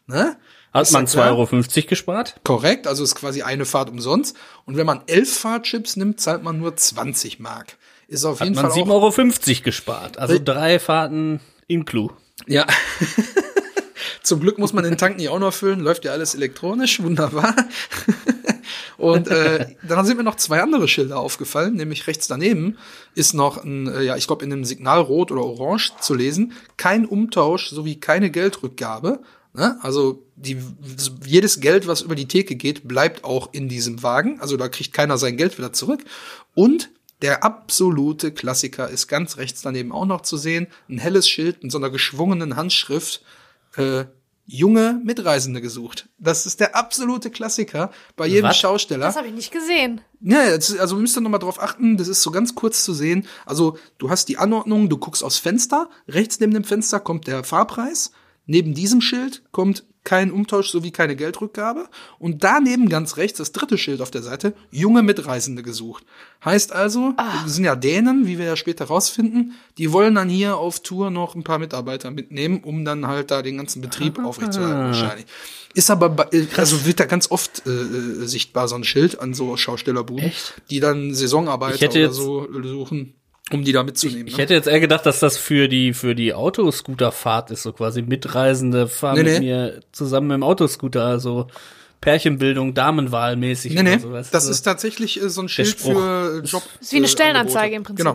Ne? Hat man ja klar. 2,50 Euro gespart? Korrekt, also ist quasi eine Fahrt umsonst. Und wenn man elf Fahrtchips nimmt, zahlt man nur 20 Mark. Ist auf Hat jeden man Fall auch 7,50 Euro gespart. Also Ri- drei Fahrten inclu. Ja. *laughs* Zum Glück muss man den Tank nicht auch noch füllen, läuft ja alles elektronisch, wunderbar. *laughs* Und äh, dann sind mir noch zwei andere Schilder aufgefallen, nämlich rechts daneben ist noch ein, äh, ja, ich glaube in einem Signal rot oder orange zu lesen, kein Umtausch sowie keine Geldrückgabe. Ne? Also die, jedes Geld, was über die Theke geht, bleibt auch in diesem Wagen. Also da kriegt keiner sein Geld wieder zurück. Und der absolute Klassiker ist ganz rechts daneben auch noch zu sehen. Ein helles Schild in so einer geschwungenen Handschrift. Äh, junge Mitreisende gesucht. Das ist der absolute Klassiker bei jedem Was? Schausteller. Das habe ich nicht gesehen. Ja, also wir müssen noch mal drauf achten, das ist so ganz kurz zu sehen. Also du hast die Anordnung, du guckst aufs Fenster, rechts neben dem Fenster kommt der Fahrpreis, neben diesem Schild kommt kein Umtausch sowie keine Geldrückgabe und daneben ganz rechts das dritte Schild auf der Seite, junge Mitreisende gesucht. Heißt also, das sind ja Dänen, wie wir ja später rausfinden, die wollen dann hier auf Tour noch ein paar Mitarbeiter mitnehmen, um dann halt da den ganzen Betrieb aufrechtzuerhalten wahrscheinlich. Ist aber, bei- äh, also wird da ganz oft äh, äh, sichtbar so ein Schild an so Schaustellerbuden, Echt? die dann Saisonarbeiter oder so suchen, um die da mitzunehmen. Ich ne? hätte jetzt eher gedacht, dass das für die, für die Autoscooterfahrt ist, so quasi Mitreisende fahren Nee, mit nee. mir zusammen im Autoscooter, also Pärchenbildung, Damenwahlmäßig Nee, nee, oder so. weißt das du? ist tatsächlich äh, so ein Schild für Job. ist wie eine Stellenanzeige Angebote. im Prinzip.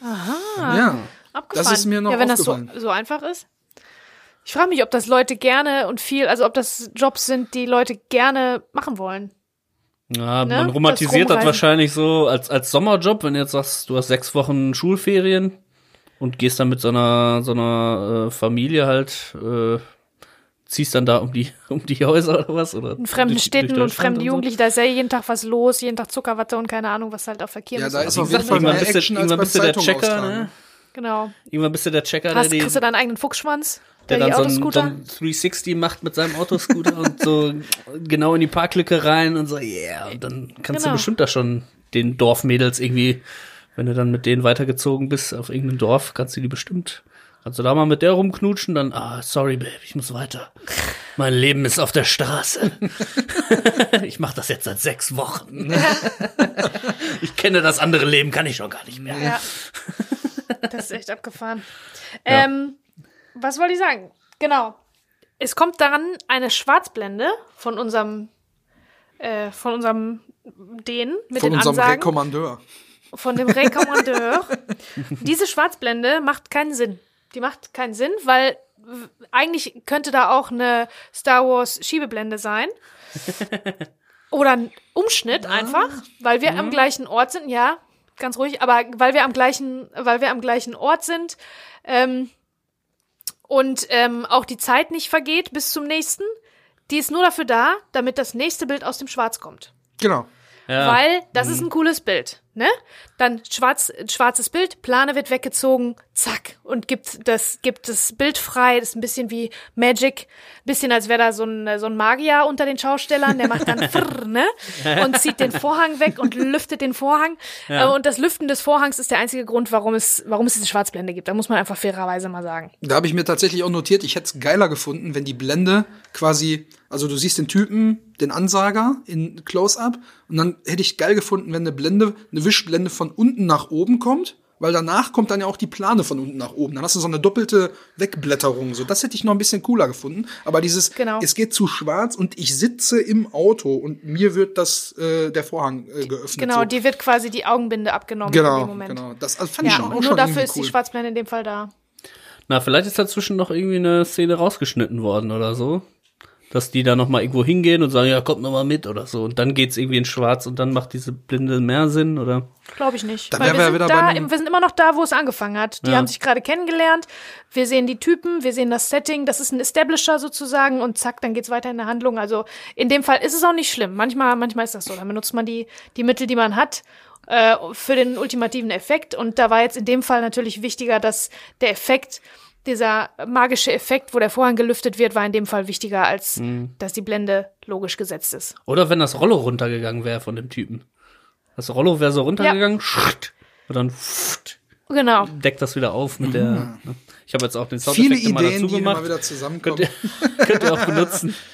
Genau. Aha. Ja. Abgefahren. Das ist mir noch ja, wenn das so, so einfach ist. Ich frage mich, ob das Leute gerne und viel, also ob das Jobs sind, die Leute gerne machen wollen. Ja, Ne? man romantisiert Das das, wahrscheinlich so als, als Sommerjob, wenn du jetzt sagst, du hast sechs Wochen Schulferien und gehst dann mit so einer, so einer äh, Familie halt, äh, ziehst dann da um die, *laughs* um die Häuser oder was? Oder In fremden durch- Städten durch und Deutschland fremde so. Jugendliche, da ist ja jeden Tag was los, jeden Tag Zuckerwatte und keine Ahnung, was halt auf der Kirmes Ja, da so ist auf jeden gesagt, Fall mehr bist du, Action als beim bist du der Checker, ne? Genau. Irgendwann bist du der Checker, Hast, der kriegst du deinen eigenen Fuchsschwanz? Der Ja, dann so ein, so Autoscooter. ein 360 macht mit seinem Autoscooter und so *laughs* genau in die Parklücke rein und so, yeah. Und dann kannst Genau. du bestimmt da schon den Dorfmädels irgendwie, wenn du dann mit denen weitergezogen bist auf irgendein Dorf, kannst du die bestimmt, kannst du da mal mit der rumknutschen, dann, ah, sorry, Babe, ich muss weiter. Mein Leben ist auf der Straße. *laughs* ich mache das jetzt seit sechs Wochen. *laughs* ich kenne das andere Leben, kann ich schon gar nicht mehr. Ja. Das ist echt abgefahren. Ähm, was wollte ich sagen? Genau. Es kommt dann eine Schwarzblende von unserem, äh, von unserem den mit Von den unserem Ansagen, Rekommandeur. von dem Rekommandeur. *laughs* Diese Schwarzblende macht keinen Sinn. Die macht keinen Sinn, weil eigentlich könnte da auch eine Star Wars Schiebeblende sein. *laughs* Oder ein Umschnitt einfach, weil wir am gleichen Ort sind, ja, ganz ruhig, aber weil wir am gleichen, weil wir am gleichen Ort sind, ähm, und ähm, auch die Zeit nicht vergeht bis zum nächsten. Die ist nur dafür da, damit das nächste Bild aus dem Schwarz kommt. Genau. Ja. Weil das ist ein cooles Bild, ne? Dann schwarz, schwarzes Bild, Plane wird weggezogen, zack, und gibt das, gibt das Bild frei, das ist ein bisschen wie Magic, bisschen als wäre da so ein, so ein Magier unter den Schaustellern, der macht dann *laughs* frrr, ne? Und zieht den Vorhang weg und lüftet den Vorhang. Äh, Und das Lüften des Vorhangs ist der einzige Grund, warum es, warum es diese Schwarzblende gibt. Da muss man einfach fairerweise mal sagen. Da habe ich mir tatsächlich auch notiert, ich hätte es geiler gefunden, wenn die Blende quasi, also du siehst den Typen, den Ansager in Close-Up und dann hätte ich geil gefunden, wenn eine Blende, eine Wischblende von unten nach oben kommt, weil danach kommt dann ja auch die Plane von unten nach oben. Dann hast du so eine doppelte Wegblätterung. So, das hätte ich noch ein bisschen cooler gefunden. Aber dieses, Genau. es geht zu schwarz und ich sitze im Auto und mir wird das äh, der Vorhang äh, geöffnet. Genau, so. die wird quasi die Augenbinde abgenommen in genau, dem Moment. genau. Das also fand ich Ja, schon, auch und schon nur dafür ist cool. die Schwarzblende in dem Fall da. Na, vielleicht ist dazwischen noch irgendwie eine Szene rausgeschnitten worden oder so. Dass die da noch mal irgendwo hingehen und sagen, ja, kommt noch mal mit oder so. Und dann geht's irgendwie in schwarz und dann macht diese Blinde mehr Sinn, oder? Glaube ich nicht. Dann Weil wir, wir sind da, im- wir sind immer noch da, wo es angefangen hat. Die Ja. haben sich gerade kennengelernt. Wir sehen die Typen, wir sehen das Setting. Das ist ein Establisher sozusagen und zack, dann geht's weiter in der Handlung. Also in dem Fall ist es auch nicht schlimm. Manchmal, manchmal ist das so. Dann benutzt man die, die Mittel, die man hat äh, für den ultimativen Effekt. Und da war jetzt in dem Fall natürlich wichtiger, dass der Effekt dieser magische Effekt, wo der Vorhang gelüftet wird, war in dem Fall wichtiger, als Mhm. dass die Blende logisch gesetzt ist. Oder wenn das Rollo runtergegangen wäre von dem Typen. Das Rollo wäre so runtergegangen, schrt, und dann pft, Genau. deckt das wieder auf mit der. ne? Ich habe jetzt auch den Mhm. Viele Soundeffekt mal Ideen, dazu die immer gemacht. wieder zusammenkommen. Könnt ihr, könnt ihr auch benutzen. *laughs*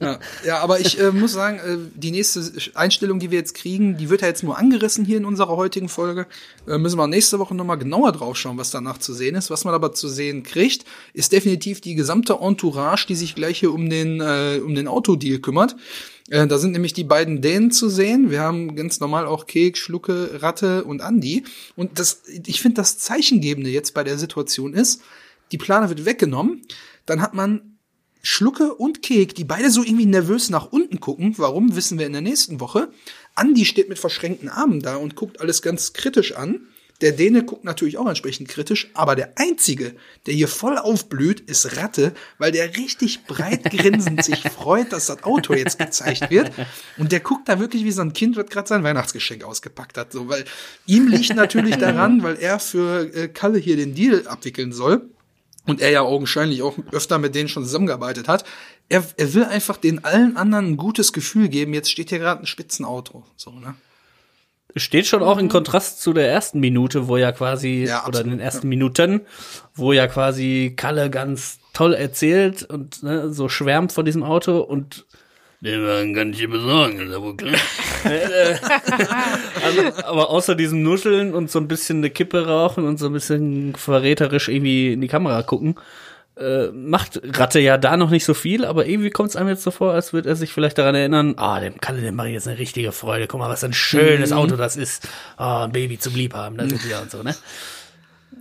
Ja, ja aber ich äh, muss sagen, äh, die nächste Einstellung, die wir jetzt kriegen, die wird ja jetzt nur angerissen hier in unserer heutigen Folge. Äh, müssen wir nächste Woche nochmal genauer drauf schauen, was danach zu sehen ist. Was man aber zu sehen kriegt, ist definitiv die gesamte Entourage, die sich gleich hier um den, äh, um den Autodeal kümmert. Äh, da sind nämlich die beiden Dänen zu sehen. Wir haben ganz normal auch Kek, Schlucke, Ratte und Andi. Und das, ich finde, das Zeichengebende jetzt bei der Situation ist, die Plane wird weggenommen. Dann hat man Schlucke und Kek, die beide so irgendwie nervös nach unten gucken. Warum, wissen wir in der nächsten Woche. Andi steht mit verschränkten Armen da und guckt alles ganz kritisch an. Der Däne guckt natürlich auch entsprechend kritisch, aber der Einzige, der hier voll aufblüht, ist Ratte, weil der richtig breit *laughs* grinsend sich freut, dass das Auto jetzt gezeigt wird. Und der guckt da wirklich wie so ein Kind, was gerade sein Weihnachtsgeschenk ausgepackt hat. So, weil ihm liegt natürlich daran, *laughs* weil er für äh, Kalle hier den Deal abwickeln soll und er ja augenscheinlich auch öfter mit denen schon zusammengearbeitet hat. Er, er will einfach den allen anderen ein gutes Gefühl geben. Jetzt steht hier gerade ein Spitzenauto. So, ne? Steht schon auch in Kontrast zu der ersten Minute, wo ja quasi, Ja, oder in den ersten Minuten, wo ja quasi Kalle ganz toll erzählt und ne, so schwärmt von diesem Auto und den Wagen kann ich dir besorgen, ist ja wohl klar. *laughs* Also, aber außer diesem Nuscheln und so ein bisschen eine Kippe rauchen und so ein bisschen verräterisch irgendwie in die Kamera gucken, äh, macht Ratte ja da noch nicht so viel, aber irgendwie kommt es einem jetzt so vor, als würde er sich vielleicht daran erinnern, ah, dem Kalle, dem mache ich jetzt eine richtige Freude. Guck mal, was ein schönes Auto das ist. Ah, ein Baby zum Liebhaben, da sind wir und so, ne?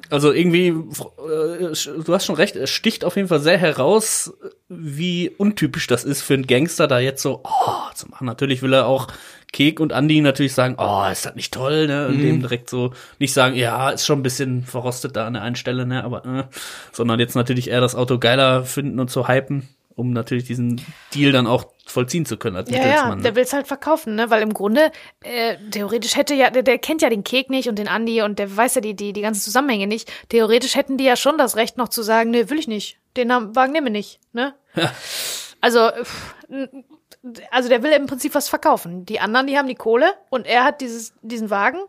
Also irgendwie, äh, du hast schon recht, es sticht auf jeden Fall sehr heraus, wie untypisch das ist für einen Gangster, da jetzt so, oh, zu machen. Natürlich will er auch Kek und Andi natürlich sagen, oh, ist das nicht toll, ne? Und dem direkt so nicht sagen, ja, ist schon ein bisschen verrostet da an der einen Stelle, ne? Aber, äh, sondern jetzt natürlich eher das Auto geiler finden und zu hypen, um natürlich diesen Deal dann auch vollziehen zu können als Ja, ja, Mittelsmann. der ne? will's halt verkaufen, ne? Weil im Grunde, äh, theoretisch hätte ja, der, der kennt ja den Kek nicht und den Andi und der weiß ja die, die, die ganzen Zusammenhänge nicht. Theoretisch hätten die ja schon das Recht noch zu sagen, nee, will ich nicht. den Namen- Wagen nehmen wir nicht, ne? Also, pff, also der will im Prinzip was verkaufen. Die anderen, die haben die Kohle und er hat dieses, diesen Wagen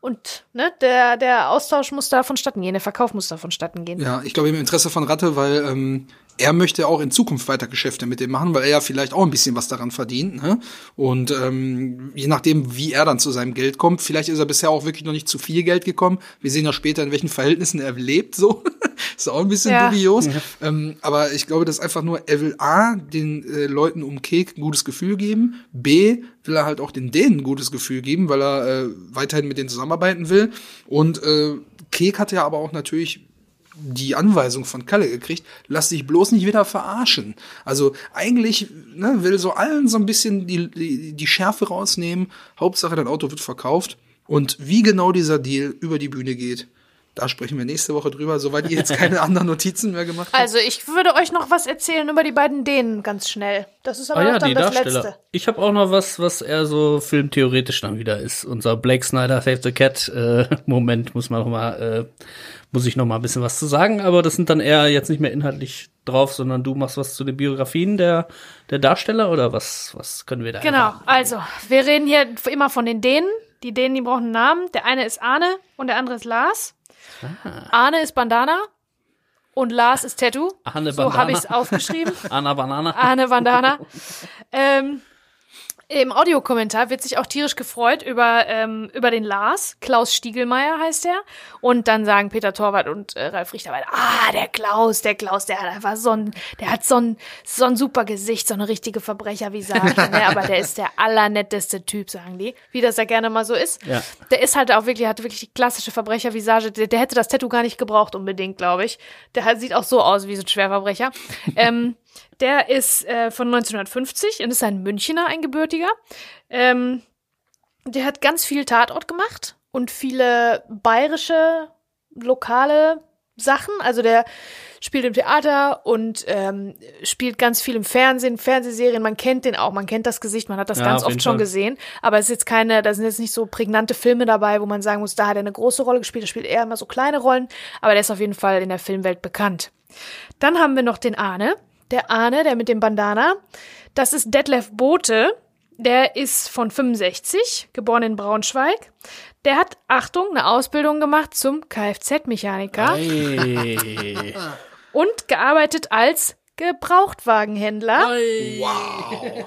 und ne, der, der Austausch muss da vonstatten gehen, der Verkauf muss da vonstatten gehen. Ja, ich glaube im Interesse von Ratte, weil ähm, er möchte auch in Zukunft weiter Geschäfte mit dem machen, weil er ja vielleicht auch ein bisschen was daran verdient. Ne? Und ähm, je nachdem, wie er dann zu seinem Geld kommt, vielleicht ist er bisher auch wirklich noch nicht zu viel Geld gekommen. Wir sehen ja später, in welchen Verhältnissen er lebt. So *laughs* ist auch ein bisschen Ja. dubios. Ähm, aber ich glaube, das ist einfach nur, er will A, den äh, Leuten um Kek ein gutes Gefühl geben. B, will er halt auch den Dänen ein gutes Gefühl geben, weil er äh, weiterhin mit denen zusammenarbeiten will. Und äh, Kek hat ja aber auch natürlich die Anweisung von Kalle gekriegt, lass dich bloß nicht wieder verarschen. Also eigentlich ne, will so allen so ein bisschen die, die, die Schärfe rausnehmen. Hauptsache, dein Auto wird verkauft. Und wie genau dieser Deal über die Bühne geht, da sprechen wir nächste Woche drüber, soweit ihr jetzt *laughs* keine anderen Notizen mehr gemacht habt. Also ich würde euch noch was erzählen über die beiden Dänen ganz schnell. Das ist aber Ah auch ja, dann die das Darsteller. Letzte. Ich habe auch noch was, was eher so filmtheoretisch dann wieder ist. Unser Blake Snyder Save the Cat äh, *laughs* Moment muss man noch mal, äh, muss ich noch mal ein bisschen was zu sagen. Aber das sind dann eher jetzt nicht mehr inhaltlich drauf, sondern du machst was zu den Biografien der der Darsteller oder was? Was können wir da? Genau, erwarten? also wir reden hier immer von den Dänen. Die Dänen, die brauchen einen Namen. Der eine ist Arne und der andere ist Lars. Arne ist Bandana und Lars ist Tattoo. Arne so habe ich es aufgeschrieben. *laughs* Anna Banana. Arne Bandana. *laughs* ähm, Im Audiokommentar wird sich auch tierisch gefreut über, ähm, über den Lars. Klaus Stiegelmeier heißt er. Und dann sagen Peter Torwart und äh, Ralf Richter weiter, ah, der Klaus, der Klaus, der hat einfach so ein, der hat so ein, so ein super Gesicht, so eine richtige Verbrechervisage. ne? Aber der ist der allernetteste Typ, sagen die. Wie das ja gerne mal so ist. Ja. Der ist halt auch wirklich, hat wirklich die klassische Verbrechervisage. Der, der hätte das Tattoo gar nicht gebraucht unbedingt, glaube ich. Der hat, sieht auch so aus wie so ein Schwerverbrecher. ähm, der ist äh, von 1950 und ist ein Münchner, ein gebürtiger. Ähm, der hat ganz viel Tatort gemacht und viele bayerische, lokale Sachen. Also der spielt im Theater und ähm, spielt ganz viel im Fernsehen, Fernsehserien. Man kennt den auch, man kennt das Gesicht, man hat das Ja, ganz oft schon Fall. gesehen. Aber es ist jetzt keine, da sind jetzt nicht so prägnante Filme dabei, wo man sagen muss, da hat er eine große Rolle gespielt. Er spielt eher immer so kleine Rollen, aber der ist auf jeden Fall in der Filmwelt bekannt. Dann haben wir noch den Arne. Der Arne, der mit dem Bandana. Das ist Detlef Bote. Der ist von 65, geboren in Braunschweig. Der hat, Achtung, eine Ausbildung gemacht zum Kfz-Mechaniker Hey. und gearbeitet als Gebrauchtwagenhändler. Wow.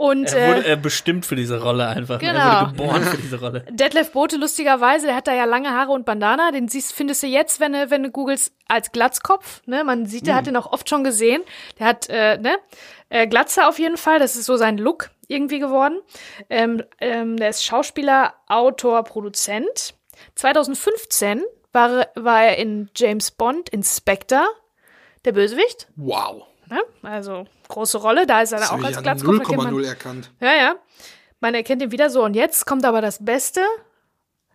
Und Er wurde äh, bestimmt für diese Rolle einfach. Genau. Er wurde geboren für diese Rolle. *laughs* Detlef Bote, lustigerweise, der hat da ja lange Haare und Bandana. Den siehst, findest du jetzt, wenn du, wenn du googelst, als Glatzkopf. Ne? Man sieht, der hat den auch oft schon gesehen. Der hat, äh, ne? Äh, Glatze auf jeden Fall. Das ist so sein Look irgendwie geworden. Ähm, ähm, der ist Schauspieler, Autor, Produzent. 2015 war, war er in James Bond Inspector, der Bösewicht. Wow. Ne? Also große Rolle. Da ist er Das auch als Glatzkopf. erkennt man- 0,0 erkannt. ja, ja. Man erkennt ihn wieder so. Und jetzt kommt aber das Beste.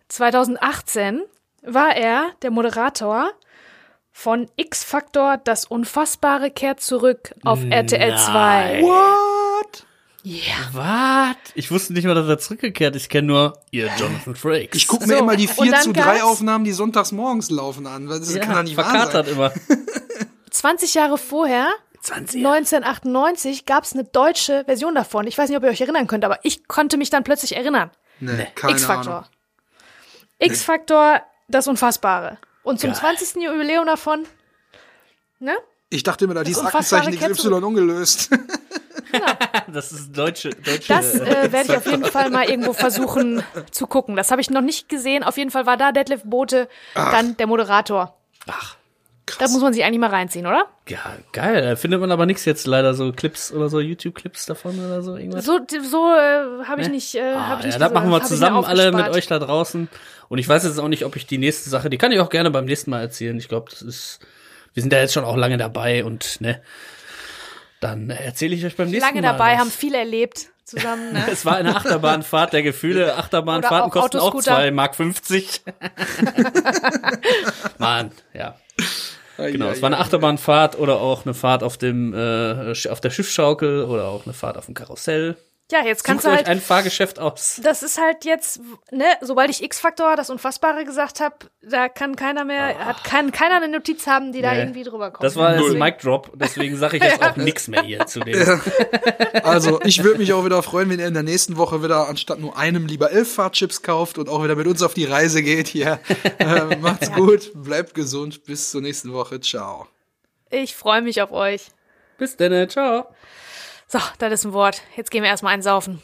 2018 war er der Moderator von X-Factor Das Unfassbare kehrt zurück auf RTL 2. What? Yeah. Was? Ich wusste nicht mal, dass er zurückgekehrt ist. Ich kenne nur ihr Jonathan Frakes. Ich gucke mir So, immer die und 4 dann zu 3 gab's- Aufnahmen, die sonntags morgens laufen an. Das ja, kann doch nicht wahr sein. verkatert immer. *laughs* 20 Jahre vorher, 20 1998, gab es eine deutsche Version davon. Ich weiß nicht, ob ihr euch erinnern könnt, aber ich konnte mich dann plötzlich erinnern. Nee, keine X-Factor. Ahnung. X-Factor, das Unfassbare. Und zum Geil. 20. Jubiläum davon, ne? Ich dachte immer, da hieß unfassbare Aktenzeichen XY ungelöst. *laughs* *laughs* Das ist deutsche, deutsche. Das äh, werde ich auf jeden Fall mal irgendwo versuchen zu gucken. Das habe ich noch nicht gesehen. Auf jeden Fall war da Detlef Bote dann der Moderator. Ach, Da muss man sich eigentlich mal reinziehen, oder? ja, geil. Da findet man aber nichts jetzt leider so Clips oder so YouTube-Clips davon oder so irgendwas. So, so äh, habe ich nicht. Äh, Ah, hab ich ja, nicht das machen wir zusammen alle mit euch da draußen. Und ich weiß jetzt auch nicht, ob ich die nächste Sache, die kann ich auch gerne beim nächsten Mal erzählen. Ich glaube, das ist, wir sind da jetzt schon auch lange dabei und ne, dann erzähle ich euch beim nächsten Lange Mal. dabei, was. haben viel erlebt zusammen. Ne? *laughs* Es war eine Achterbahnfahrt der Gefühle. Achterbahnfahrten auch kosten auch Autoscooter. 2 Mark 50. *laughs* Mann, ja. Genau, es war eine Achterbahnfahrt oder auch eine Fahrt auf dem äh, auf der Schiffsschaukel oder auch eine Fahrt auf dem Karussell. Ja, jetzt kannst Sucht du euch halt. ein Fahrgeschäft aus. Das ist halt jetzt, ne, sobald ich X-Faktor, das Unfassbare gesagt habe, da kann keiner mehr, hat kann keiner eine Notiz haben, die da Nee. irgendwie drüber kommt. Das war ein Mic Drop, deswegen sage ich jetzt *laughs* auch nichts mehr hier zu dem. *laughs* Also, ich würde mich auch wieder freuen, wenn ihr in der nächsten Woche wieder anstatt nur einem lieber elf Fahrchips kauft und auch wieder mit uns auf die Reise geht hier. *laughs* Äh, macht's gut, bleibt gesund, bis zur nächsten Woche. Ciao. Ich freue mich auf euch. Bis dann, ciao. So, das ist ein Wort. Jetzt gehen wir erstmal einsaufen.